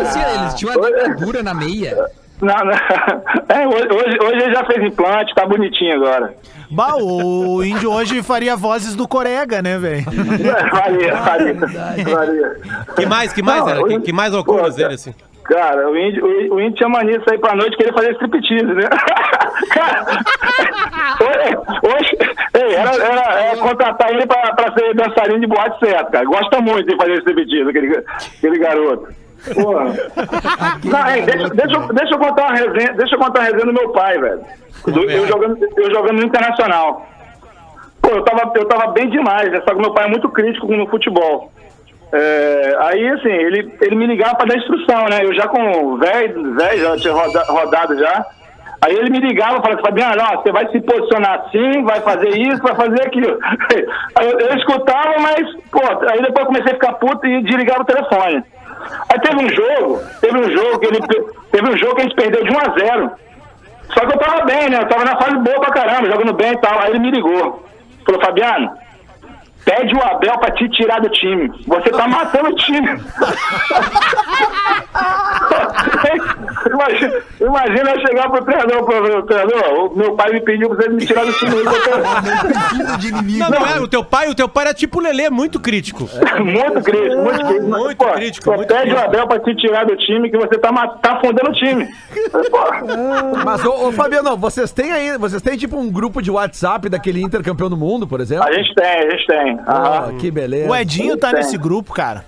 Assim, eles tinham uma dentadura na meia. Não, não. É, hoje, hoje, ele já fez implante, tá bonitinho agora. Bah, o índio hoje faria vozes do Corega, né, velho? Faria, faria, faria. Que mais, que mais, Não, era? Que, que mais loucuras Pô, dele, assim? Cara, o índio, o, o índio tinha mania de sair pra noite e querer fazer striptease, né? Cara, hoje, hoje ei, era, era, era contratar ele pra, pra ser dançarino de boate certo, cara. Gosta muito de fazer striptease, aquele, aquele garoto. Porra. Não, ei, deixa, deixa, eu- deixa eu contar uma resenha, deixa eu contar uma resenha do meu pai, velho. Do- eu, jogando, eu jogando no Internacional. Pô, eu tava, eu tava bem demais, né? Só que meu pai é muito crítico no futebol. É, aí, assim, ele, ele me ligava pra dar instrução, né? Eu já com velho, velho, já tinha roda- rodado já. Aí ele me ligava e falava Fabiano, você vai se posicionar assim, vai fazer isso, vai fazer aquilo. Eu, eu escutava, mas, pô, aí depois comecei a ficar puto e desligava o telefone. Aí teve um jogo, teve um jogo que ele teve um jogo que a gente perdeu de 1 a 0 Só que eu tava bem, né? Eu tava na fase boa pra caramba, jogando bem e tal. Aí ele me ligou. Falou, Fabiano, pede o Abel pra te tirar do time. Você tá matando o time. imagina, imagina eu chegar pro treinador, pro treinador, o meu pai me pediu pra você me tirar do time. Não, não é, o teu pai, o teu pai era tipo o Lelê, muito crítico. muito crítico, muito crítico. Muito Pô, crítico, pô, muito pede crítico. o Abel pra te tirar do time que você tá, tá afundando o time. Mas, ô, ô Fabiano, vocês têm aí, vocês têm tipo um grupo de WhatsApp daquele Inter campeão do mundo, por exemplo? a gente tem, a gente tem. Aham. Ah, que beleza. O Edinho tá Tem. nesse grupo, cara.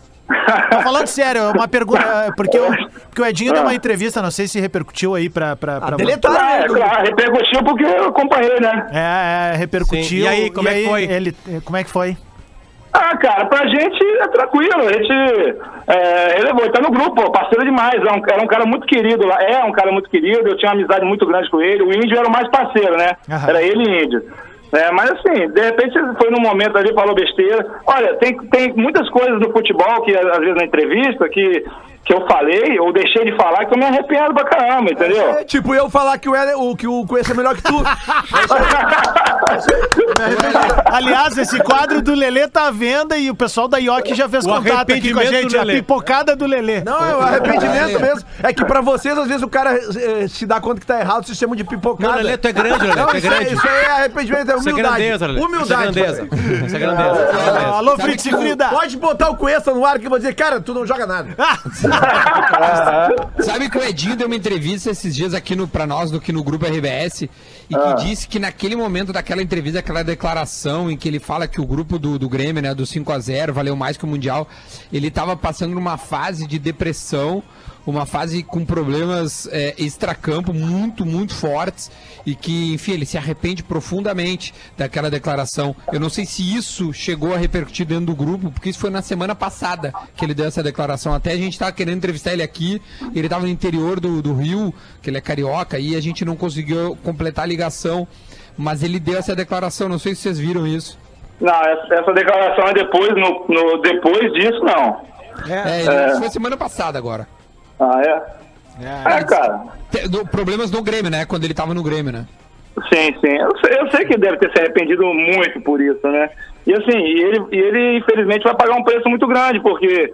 Tô falando sério, é uma pergunta. é, Porque, eu- porque o Edinho deu uma entrevista, não sei se repercutiu aí pra. pra, pra Ah, deletaram Ah, ele é claro, repercutiu porque eu acompanhei, né? É, é, repercutiu. Sim. E aí, como é que foi? Ele, como é que foi? Ah, cara, pra gente é tranquilo. A gente é, ele, ele tá no grupo, parceiro demais. Era um, era um cara muito querido lá. É um cara muito querido. Eu tinha uma amizade muito grande com ele. O índio era o mais parceiro, né? Aham. Era ele e índio. É, mas assim, de repente foi num momento ali falou besteira. Olha, tem, tem muitas coisas no futebol que às vezes na entrevista que, que eu falei ou deixei de falar que eu me arrependo pra caramba, entendeu? É, tipo eu falar que o, Ele, o, que o Coelho é melhor que tu. Aliás, esse quadro do Lelê tá à venda e o pessoal da IOC já fez O contato aqui com a gente. A pipocada do Lelê. Não, é o arrependimento mesmo. É que pra vocês, às vezes, o cara eh, se dá conta que tá errado, se chama de pipocada. Não, Lelê, tu é grande, Lelê, Não, tu é isso, grande. É, isso aí é arrependimento, é Isso é humildade. grandeza, Lelê. Humildade. Isso é grandeza. Isso é grandeza. Frida. Pode botar o Cuesta no ar que eu vou dizer, cara, tu não joga nada. Sabe que o Edinho deu uma entrevista esses dias aqui no, pra nós, do que no grupo RBS, e que disse que naquele momento daquela entrevista, aquela declaração em que ele fala que o grupo do, do Grêmio, né, do 5 a 0 valeu mais que o Mundial, ele tava passando numa fase de depressão, uma fase com problemas é, extracampo muito, muito fortes, e que, enfim, ele se arrepende profundamente daquela declaração. Eu não sei se isso chegou a repercutir dentro do grupo, porque isso foi na semana passada que ele deu essa declaração. Até a gente tava querendo entrevistar ele aqui, ele tava no interior do, do Rio, que ele é carioca, e a gente não conseguiu completar a ligação. Mas ele deu essa declaração, não sei se vocês viram isso. Não, essa, essa declaração é depois, no, no- depois disso, não. É, ele- isso foi semana passada agora. Ah, é? É, cara. Te- do- problemas no Grêmio, né? Quando ele tava no Grêmio, né? Sim, sim. Eu sei, eu sei que deve ter se arrependido muito por isso, né? E assim, ele, ele infelizmente vai pagar um preço muito grande, porque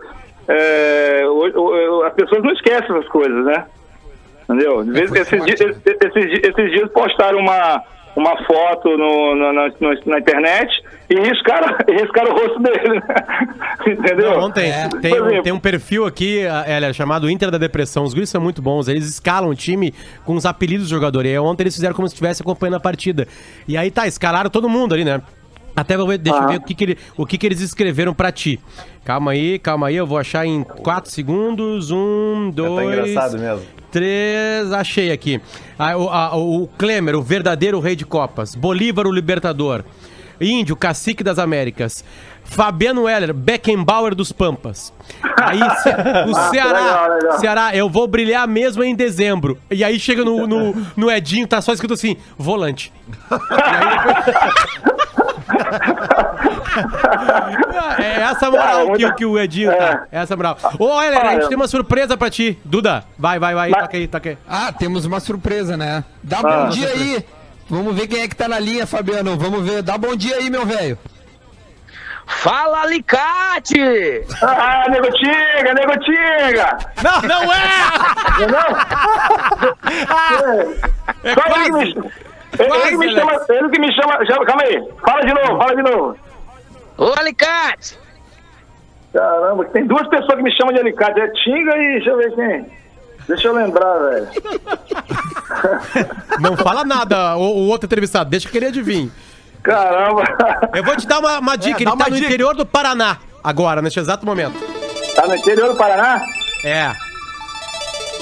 é, o- o- as pessoas não esquecem essas coisas, né? Entendeu? Foi esses, forte, dias, esses, esses dias postaram uma, uma foto no, no- na, na internet e riscaram, riscaram o rosto dele, né? Entendeu? Não, Ontem É. tem, um, tem um perfil aqui, a- Hélia, chamado Inter da Depressão. Os guris são muito bons. Eles escalam o time com os apelidos do jogador. E aí ontem eles fizeram como se estivesse acompanhando a partida. E aí tá, escalaram todo mundo ali, né? Até vou ver, deixa eu ver o que, que, ele- o que, que eles escreveram pra ti. Calma aí, calma aí, eu vou achar em 4 segundos. Um, dois. Tá engraçado mesmo. Três, achei aqui. Ah, o, a- o Klemer, o verdadeiro rei de Copas. Bolívar, o libertador. Índio, cacique das Américas. Fabiano Heller, Beckenbauer dos Pampas. Aí o Ceará, legal, legal. Ceará, eu vou brilhar mesmo em dezembro. E aí chega no, no, no Edinho, tá só escrito assim, volante. É essa moral que, muita- que o Edinho tá. É essa moral. Ô, Heller, a gente tem uma surpresa pra ti. Duda, vai, vai, vai. Mas- Toca aí, toca aí. Ah, temos uma surpresa, né? Dá Ah. bom dia aí. Vamos ver quem é que tá na linha, Fabiano. Vamos ver. Dá bom dia aí, meu velho. Fala, Alicate! Ah, nego tinga, nego tinga! Não, não é! Não? É, Só ele que me, ele, me chama, ele que me chama, chama- Calma aí, fala de novo, fala de novo. Ô, Alicate! Caramba, tem duas pessoas que me chamam de alicate. É Tinga e deixa eu ver quem. Deixa eu lembrar, velho. Não fala nada, o, o outro entrevistado, deixa que ele adivinhe. Caramba. Eu vou te dar uma, uma dica, É, ele tá no dica. interior do Paraná, agora, neste exato momento. Tá no interior do Paraná? É.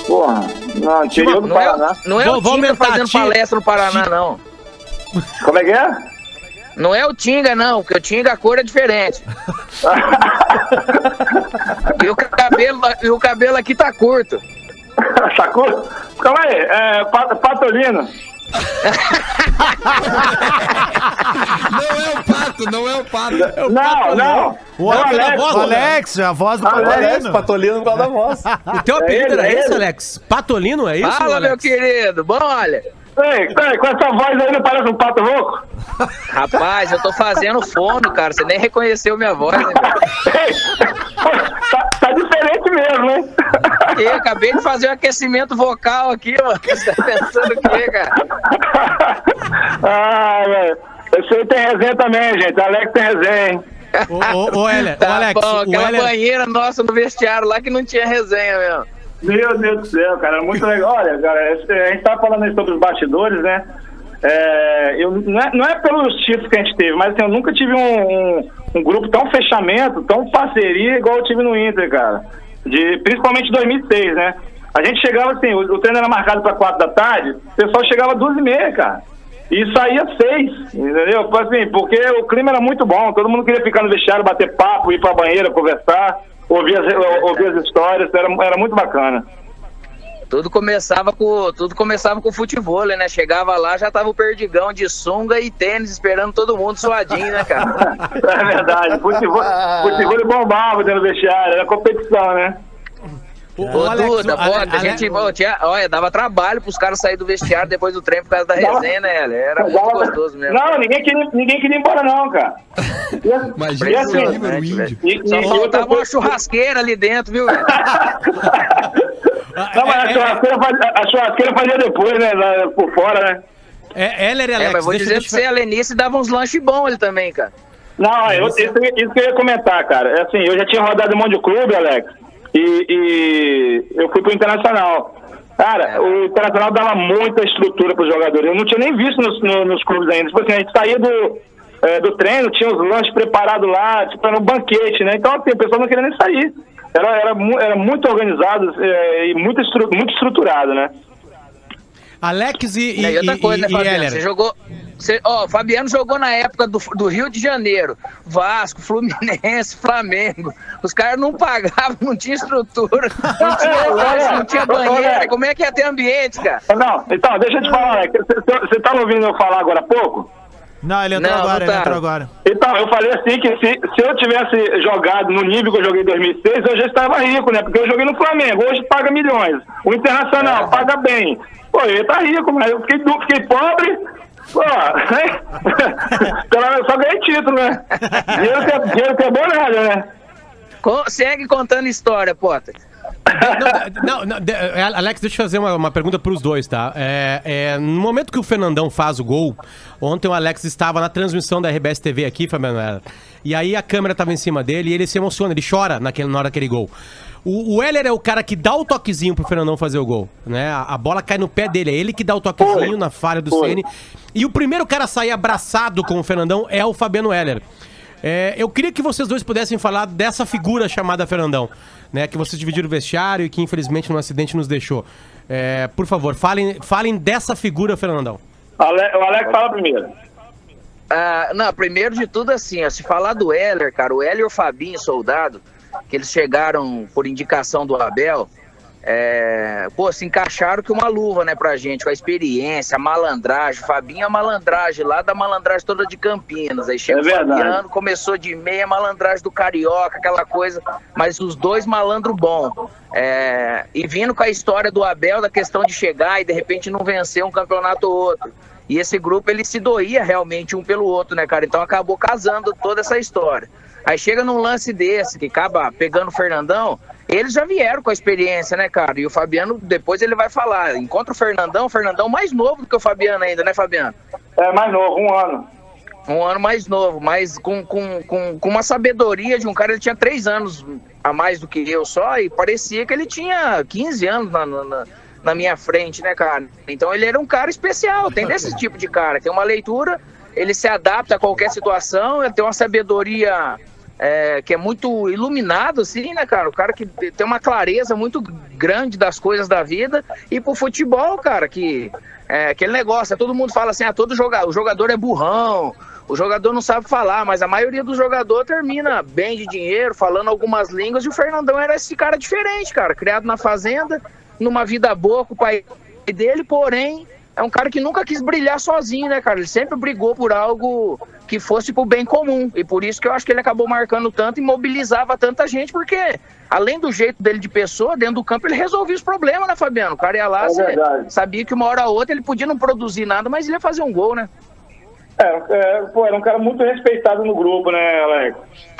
Porra, não, interior do Não é, Paraná. o- não é Vou- o Tinga aumentar, fazendo Tinga. palestra no Paraná, não. Como é que é? Não é o Tinga, não, porque o Tinga a cor é diferente. e, o cabelo, e o cabelo aqui tá curto. Sacou? Calma aí, é, Pa- Patolino. Não é o pato, não é o pato. Não, não. O, É o Alex, Alex, o Alex, a voz do Alex, Patolino. Patolino da voz. O teu apelido ele, era é esse. Alex? Patolino, é isso, Fala, Alex? meu querido. Bom, olha. Ei, ei, com essa voz aí não parece um pato rouco? Rapaz, eu tô fazendo fono, cara. Você nem reconheceu minha voz, né, velho? Ei, tá, tá diferente mesmo, hein? Eu acabei de fazer um aquecimento vocal aqui, mano. Você tá pensando o quê, cara? ah, velho. Esse aí tem resenha também, gente. Alex tem resenha, hein? Ô, ô, ô, Heller, ô, Tá Alex, bom, o aquela Heller... banheira nossa no vestiário lá que não tinha resenha mesmo. Meu Deus do céu, cara, muito legal. Olha, cara, a gente tava falando aí sobre os bastidores, né? É, eu, não, é, não é pelos títulos que a gente teve, mas assim, eu nunca tive um, um, um grupo tão fechamento, tão parceria igual eu tive no Inter, cara. De, principalmente em 2006, né? A gente chegava assim, o, o treino era marcado para quatro da tarde, o pessoal chegava duas e meia, cara. E saía seis, entendeu? Tipo Assim, porque o clima era muito bom, todo mundo queria ficar no vestiário, bater papo, ir pra banheira, conversar, ouvir as, ouvir as histórias, era, era muito bacana. Tudo começava com tudo começava com futebol, né? Chegava lá, já tava o perdigão de sunga e tênis esperando todo mundo suadinho, né, cara? É verdade. Futebol, futebol bombava dentro do vestiário, era competição, né? Ô, Ô, Alex, Duda, o- pô, Ale- a gente, pô, tinha, olha, dava trabalho pros caras saírem do vestiário depois do treino por causa da resenha, né? Era muito gostoso mesmo. Não, ninguém queria, ninguém queria ir embora, não, cara. E, Imagina e o assim, e, Só faltava uma churrasqueira ali dentro, viu, velho? Não, mas a churrasqueira, fazia, a churrasqueira fazia depois, né? lá por fora, né? É, Heller e Alex, É, mas vou deixa, dizer pra você, a Lenice dava uns lanches bons ali também, cara. Não, eu, isso, isso que eu ia comentar, cara. É assim, eu já tinha rodado um monte de clube, Alex, e, e eu fui pro Internacional. Cara, o Internacional dava muita estrutura pros jogadores. Eu não tinha nem visto nos, no- nos clubes ainda. Tipo assim, a gente saía do, é, do treino, tinha os lanches preparados lá, tipo, era um banquete, né? Então, assim, o pessoal não queria nem sair. Era, era, era muito organizado é, e muito, estru- muito estruturado, né? Alex e, e, e outra e- coisa, né, e Fabiano? Heller. Você jogou. Você, ó, o Fabiano jogou na época do, do Rio de Janeiro. Vasco, Fluminense, Flamengo. Os caras não pagavam, não tinha estrutura, não tinha lanche, não tinha banheira. Como é que ia ter ambiente, cara? Não, então, deixa eu te falar, Alex. Você- Você tá ouvindo eu falar agora há pouco? Não, ele entrou Não, agora, não ele tá. entrou agora. Então, eu falei assim que se, se eu tivesse jogado no nível que eu joguei em 2006, eu já estava rico, né? Porque eu joguei no Flamengo, hoje paga milhões. O Internacional paga bem. Pô, ia estar rico, mas eu fiquei, fiquei pobre. Pô? Pelo menos eu só ganhei título, né? Dinheiro que é, dinheiro que é bom nada, né? Segue contando história, Potter. Não, não, de- é, Alex, deixa eu fazer uma, uma pergunta pros dois, tá? É, é, no momento que o Fernandão faz o gol, ontem o Alex estava na transmissão da RBS TV aqui, Fabiano Heller, e aí a câmera estava em cima dele e ele se emociona, ele chora naquele, na hora daquele gol. O, o Heller é o cara que dá o toquezinho pro Fernandão fazer o gol, né? A, a bola cai no pé dele, é ele que dá o toquezinho na falha do. Ceni. E o primeiro cara a sair abraçado com o Fernandão é o Fabiano Heller. É, eu queria que vocês dois pudessem falar dessa figura chamada Fernandão, né? Que vocês dividiram o vestiário e que infelizmente no acidente nos deixou. É, por favor, falem, falem dessa figura, Fernandão. Ale- O Alex fala primeiro. Ah, não, primeiro de tudo, assim, ó, se falar do Heller, cara, o Heller e o Fabinho Soldado, que eles chegaram por indicação do Abel, é, pô, se encaixaram que uma luva, né, pra gente, com a experiência, a malandragem. Fabinho é a malandragem lá da malandragem toda de Campinas. Aí chega É o verdade. Fabiano, começou de meia malandragem do Carioca, aquela coisa, mas os dois malandro bom. É, e vindo com a história do Abel, da questão de chegar e de repente não vencer um campeonato ou outro. E esse grupo ele se doía realmente um pelo outro, né, cara? Então acabou casando toda essa história. Aí chega num lance desse, que acaba pegando o Fernandão, eles já vieram com a experiência, né, cara? E o Fabiano, depois ele vai falar. Encontra o Fernandão, o Fernandão mais novo do que o Fabiano ainda, né, Fabiano? É, mais novo, um ano. Um ano mais novo, mas com, com, com, com uma sabedoria de um cara, ele tinha três anos a mais do que eu só, e parecia que ele tinha 15 anos na, na, na minha frente, né, cara? Então ele era um cara especial, tem desse tipo de cara, tem uma leitura, ele se adapta a qualquer situação, ele tem uma sabedoria é, que é muito iluminado, assim, né, cara? O cara que tem uma clareza muito grande das coisas da vida. E pro futebol, cara, que é aquele negócio, é, todo mundo fala assim, ah, todo jogador, o jogador é burrão, o jogador não sabe falar, mas a maioria do jogador termina bem de dinheiro, falando algumas línguas, e o Fernandão era esse cara diferente, cara, criado na fazenda, numa vida boa com o pai dele, porém, é um cara que nunca quis brilhar sozinho, né, cara? Ele sempre brigou por algo que fosse pro bem comum. E por isso que eu acho que ele acabou marcando tanto e mobilizava tanta gente, porque além do jeito dele de pessoa, dentro do campo ele resolvia os problemas, né, Fabiano? O cara ia lá, É sabia que uma hora ou outra ele podia não produzir nada, mas ele ia fazer um gol, né? É, é, pô, era um cara muito respeitado no grupo, né, Alex?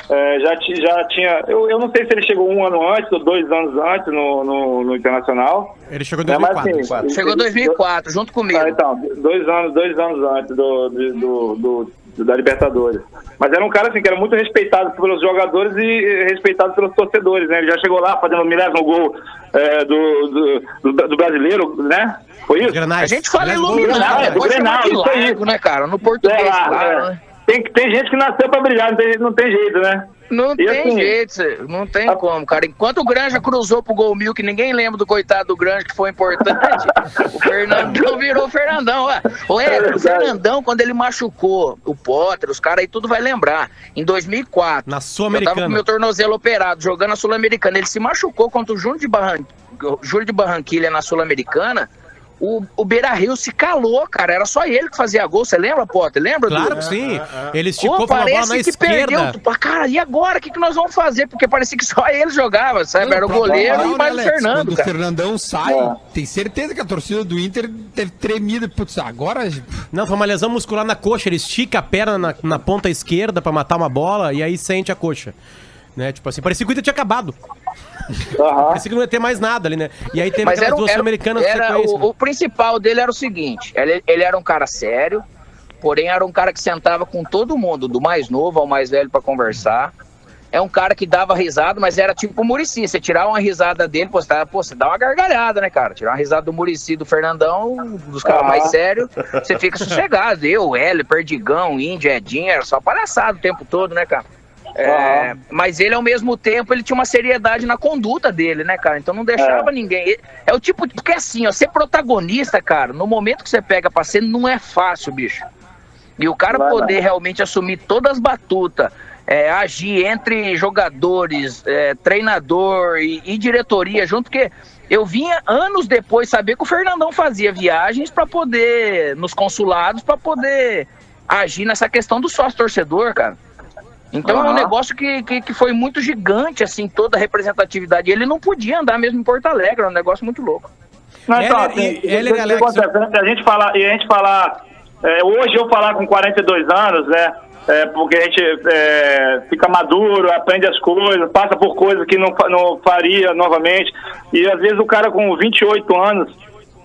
É, já, já tinha. Eu, eu não sei se ele chegou um ano antes ou dois anos antes no, no, no Internacional. Ele chegou em né, mas, 2004. assim, Chegou em 2004, junto comigo. Ah, então, dois anos, dois anos antes do, do, do- do- da Libertadores. Mas era um cara assim que era muito respeitado pelos jogadores e respeitado pelos torcedores, né? Ele já chegou lá fazendo o milésimo gol eh, do, do, do- do brasileiro, né? Foi isso? A gente fala iluminado, depois Grenal, de largo, né, cara? No português, É, lá, claro, é. né? Tem, tem gente que nasceu pra brilhar, não tem, não tem jeito, né? Não E tem assim- jeito, não tem como, cara. Enquanto o Granja cruzou pro gol mil, que ninguém lembra do coitado do Granja, que foi importante, o Fernandão virou o Fernandão. Ué, Ed, o. Fernandão, quando ele machucou o Potter, os caras aí tudo vai lembrar. Em 2004, Na eu tava Sul-Americana. com meu tornozelo operado, jogando a Sul-Americana. Ele se machucou contra o Júlio de, Barran... Júlio de Barranquilha na Sul-Americana. O, o Beira Rio se calou, cara. Era só ele que fazia gol. Você lembra, Potter? Lembra? Claro que sim. Ele Pô, esticou pra uma bola na que esquerda. perdeu. Pô, Cara, e agora? O que, que nós vamos fazer? Porque parecia que só ele jogava, sabe? Era o goleiro não, e né, mais o Alex? Fernando, Quando o. Fernandão sai, É. tem certeza que a torcida do Inter teve tremido. Putz, agora. Não, foi uma lesão muscular na coxa. Ele estica a perna na, na ponta esquerda pra matar uma bola e aí sente a coxa. Né? Tipo assim, parecia que o Inter tinha acabado. Aham. Parecia que não ia ter mais nada ali, né? E aí tem Mas aquelas era, duas era, sul-americanas na era o, o principal dele era o seguinte: ele, ele era um cara sério, porém era um cara que sentava com todo mundo, do mais novo ao mais velho, pra conversar. É um cara que dava risada, mas era tipo o Murici. Você tirar uma risada dele, pô, você, tá- pô, você dá uma gargalhada, né, cara? Tirar uma risada do Murici, do Fernandão, dos caras Ah. mais sérios, você fica sossegado. Eu, Hélio, Perdigão, Índio, Edinho, era só palhaçada o tempo todo, né, cara? É, mas ele, ao mesmo tempo, ele tinha uma seriedade na conduta dele, né, cara? Então não deixava ninguém. É o tipo. Porque assim, ó, ser protagonista, cara, no momento que você pega pra ser, não é fácil, bicho. E o cara Vai, poder realmente assumir todas as batutas, é, agir entre jogadores, é, treinador e, e diretoria junto, porque eu vinha anos depois saber que o Fernandão fazia viagens para poder, nos consulados, para poder agir nessa questão do sócio-torcedor, cara. Então é um negócio que, que, que foi muito gigante, assim, toda a representatividade. Ele não podia andar mesmo em Porto Alegre, era um negócio muito louco. Heller assim, e- Heller Alex, a gente falar, e a gente falar, é, hoje eu falar com 42 anos, né? é, porque a gente é, fica maduro, aprende as coisas, passa por coisas que não, não faria novamente. E às vezes o cara com 28 anos,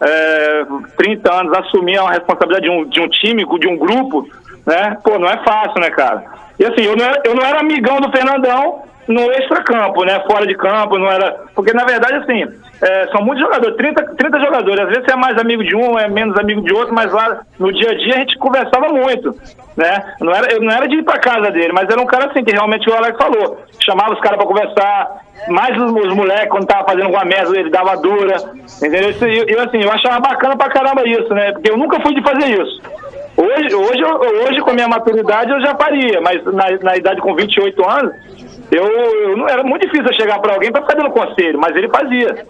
é, 30 anos, assumir uma responsabilidade de um, de um time, de um grupo, né? Pô, não é fácil, né, cara? E assim, eu não era, eu não era amigão do Fernandão no extra-campo, né? Fora de campo, não era. Porque na verdade, assim, é, são muitos jogadores, 30, 30 jogadores. Às vezes você é mais amigo de um, é menos amigo de outro, mas lá no dia a dia a gente conversava muito, né? Não era, eu não era de ir pra casa dele, mas era um cara assim, que realmente o Alex falou. Chamava os caras pra conversar, mais os, os moleques, quando tava fazendo alguma merda, ele dava dura, entendeu? Eu, eu, assim, eu achava bacana pra caramba isso, né? Porque eu nunca fui de fazer isso. Hoje, hoje, hoje, com a minha maturidade, eu já faria, mas na, na idade com 28 anos, eu, eu não era muito difícil eu chegar pra alguém pra ficar dando conselho, mas ele fazia.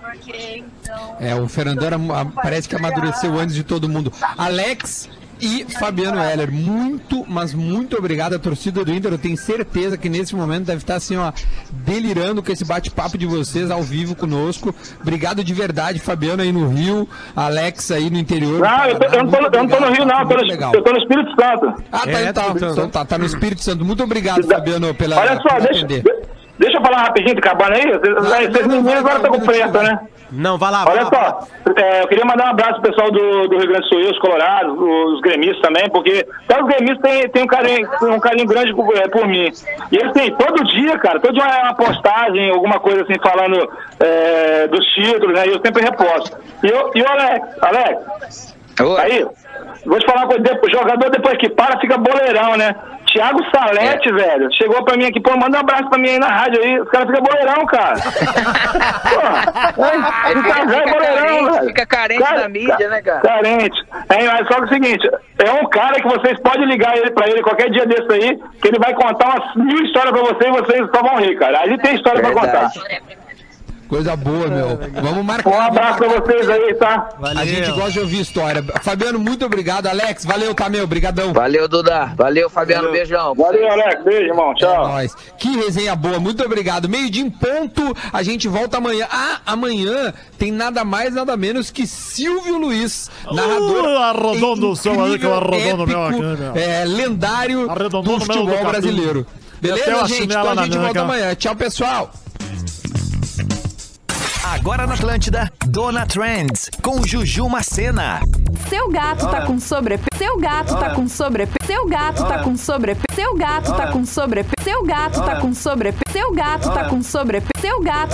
É, o Fernandão era- parece que amadureceu antes de todo mundo. Alex, e Fabiano Heller. Muito, mas muito obrigado à torcida do Inter. Eu tenho certeza que nesse momento deve estar assim, ó, delirando com esse bate-papo de vocês ao vivo conosco. Obrigado de verdade, Fabiano aí no Rio, Alex aí no interior. Não, eu, tô, eu, não tô, eu não tô no Rio, não. Eu tô no, legal. eu tô no Espírito Santo. Ah, tá, É, então, tá, então tá, tá no Espírito Santo. Muito obrigado, Fabiano, pela Olha só, deixa, atender. Deixa eu falar rapidinho, acabando aí. Vocês não, vocês meninos vai, agora estão vai, com vai, pressa, vai. né? Não, vai lá, vai Olha lá. só, é, eu queria mandar um abraço pro pessoal do, do Rio Grande do Sul, os colorados, os gremistas também, porque até os gremistas têm, têm um, carinho, um carinho grande por, é, por mim. E eles têm todo dia, cara, todo dia é uma postagem, alguma coisa assim, falando é, dos títulos, né? E eu sempre reposto. E, eu, e o Alex, Alex, Oi. aí, vou te falar uma coisa, depois- o jogador depois que para fica boleirão, né? Thiago Salete, velho, chegou pra mim aqui, pô, manda um abraço pra mim aí na rádio aí, os caras ficam boleirão, cara. pô, é, Ele fica, é boleirão, carente, velho. fica carente Cara, da mídia, né, cara? Carente. É, mas só que é o seguinte, é um cara que vocês podem ligar ele pra ele qualquer dia desse aí, que ele vai contar umas mil histórias pra vocês e vocês só vão rir, cara. Ali tem história pra contar. Coisa boa, meu. Vamos marcar. Um abraço pra vocês aí, tá? A gente gosta de ouvir história. Fabiano, muito obrigado. Alex, valeu, tá, meu? Brigadão. Valeu, Duda. Valeu, Fabiano. Beijão. Valeu, Alex. Beijo, irmão. É Tchau. nóis. Que resenha boa, muito obrigado. Meio dia em ponto, a gente volta amanhã. Ah, amanhã tem nada mais, nada menos que Silvio Luiz, narrador. Uh, arredondo o som aí, que eu arredondo meu aqui, meu. É, lendário do futebol brasileiro. Beleza, gente? Então a gente volta amanhã. Tchau, pessoal. Agora na Atlântida, Dona Trends, com Juju Macena. Seu gato tá com sobrepeso. Seu gato tá com sobrepeso. Seu gato tá com sobrepeso. Seu gato tá com sobrepeso. Seu gato tá com sobrepeso. Seu gato tá com sobrepeso. Seu gato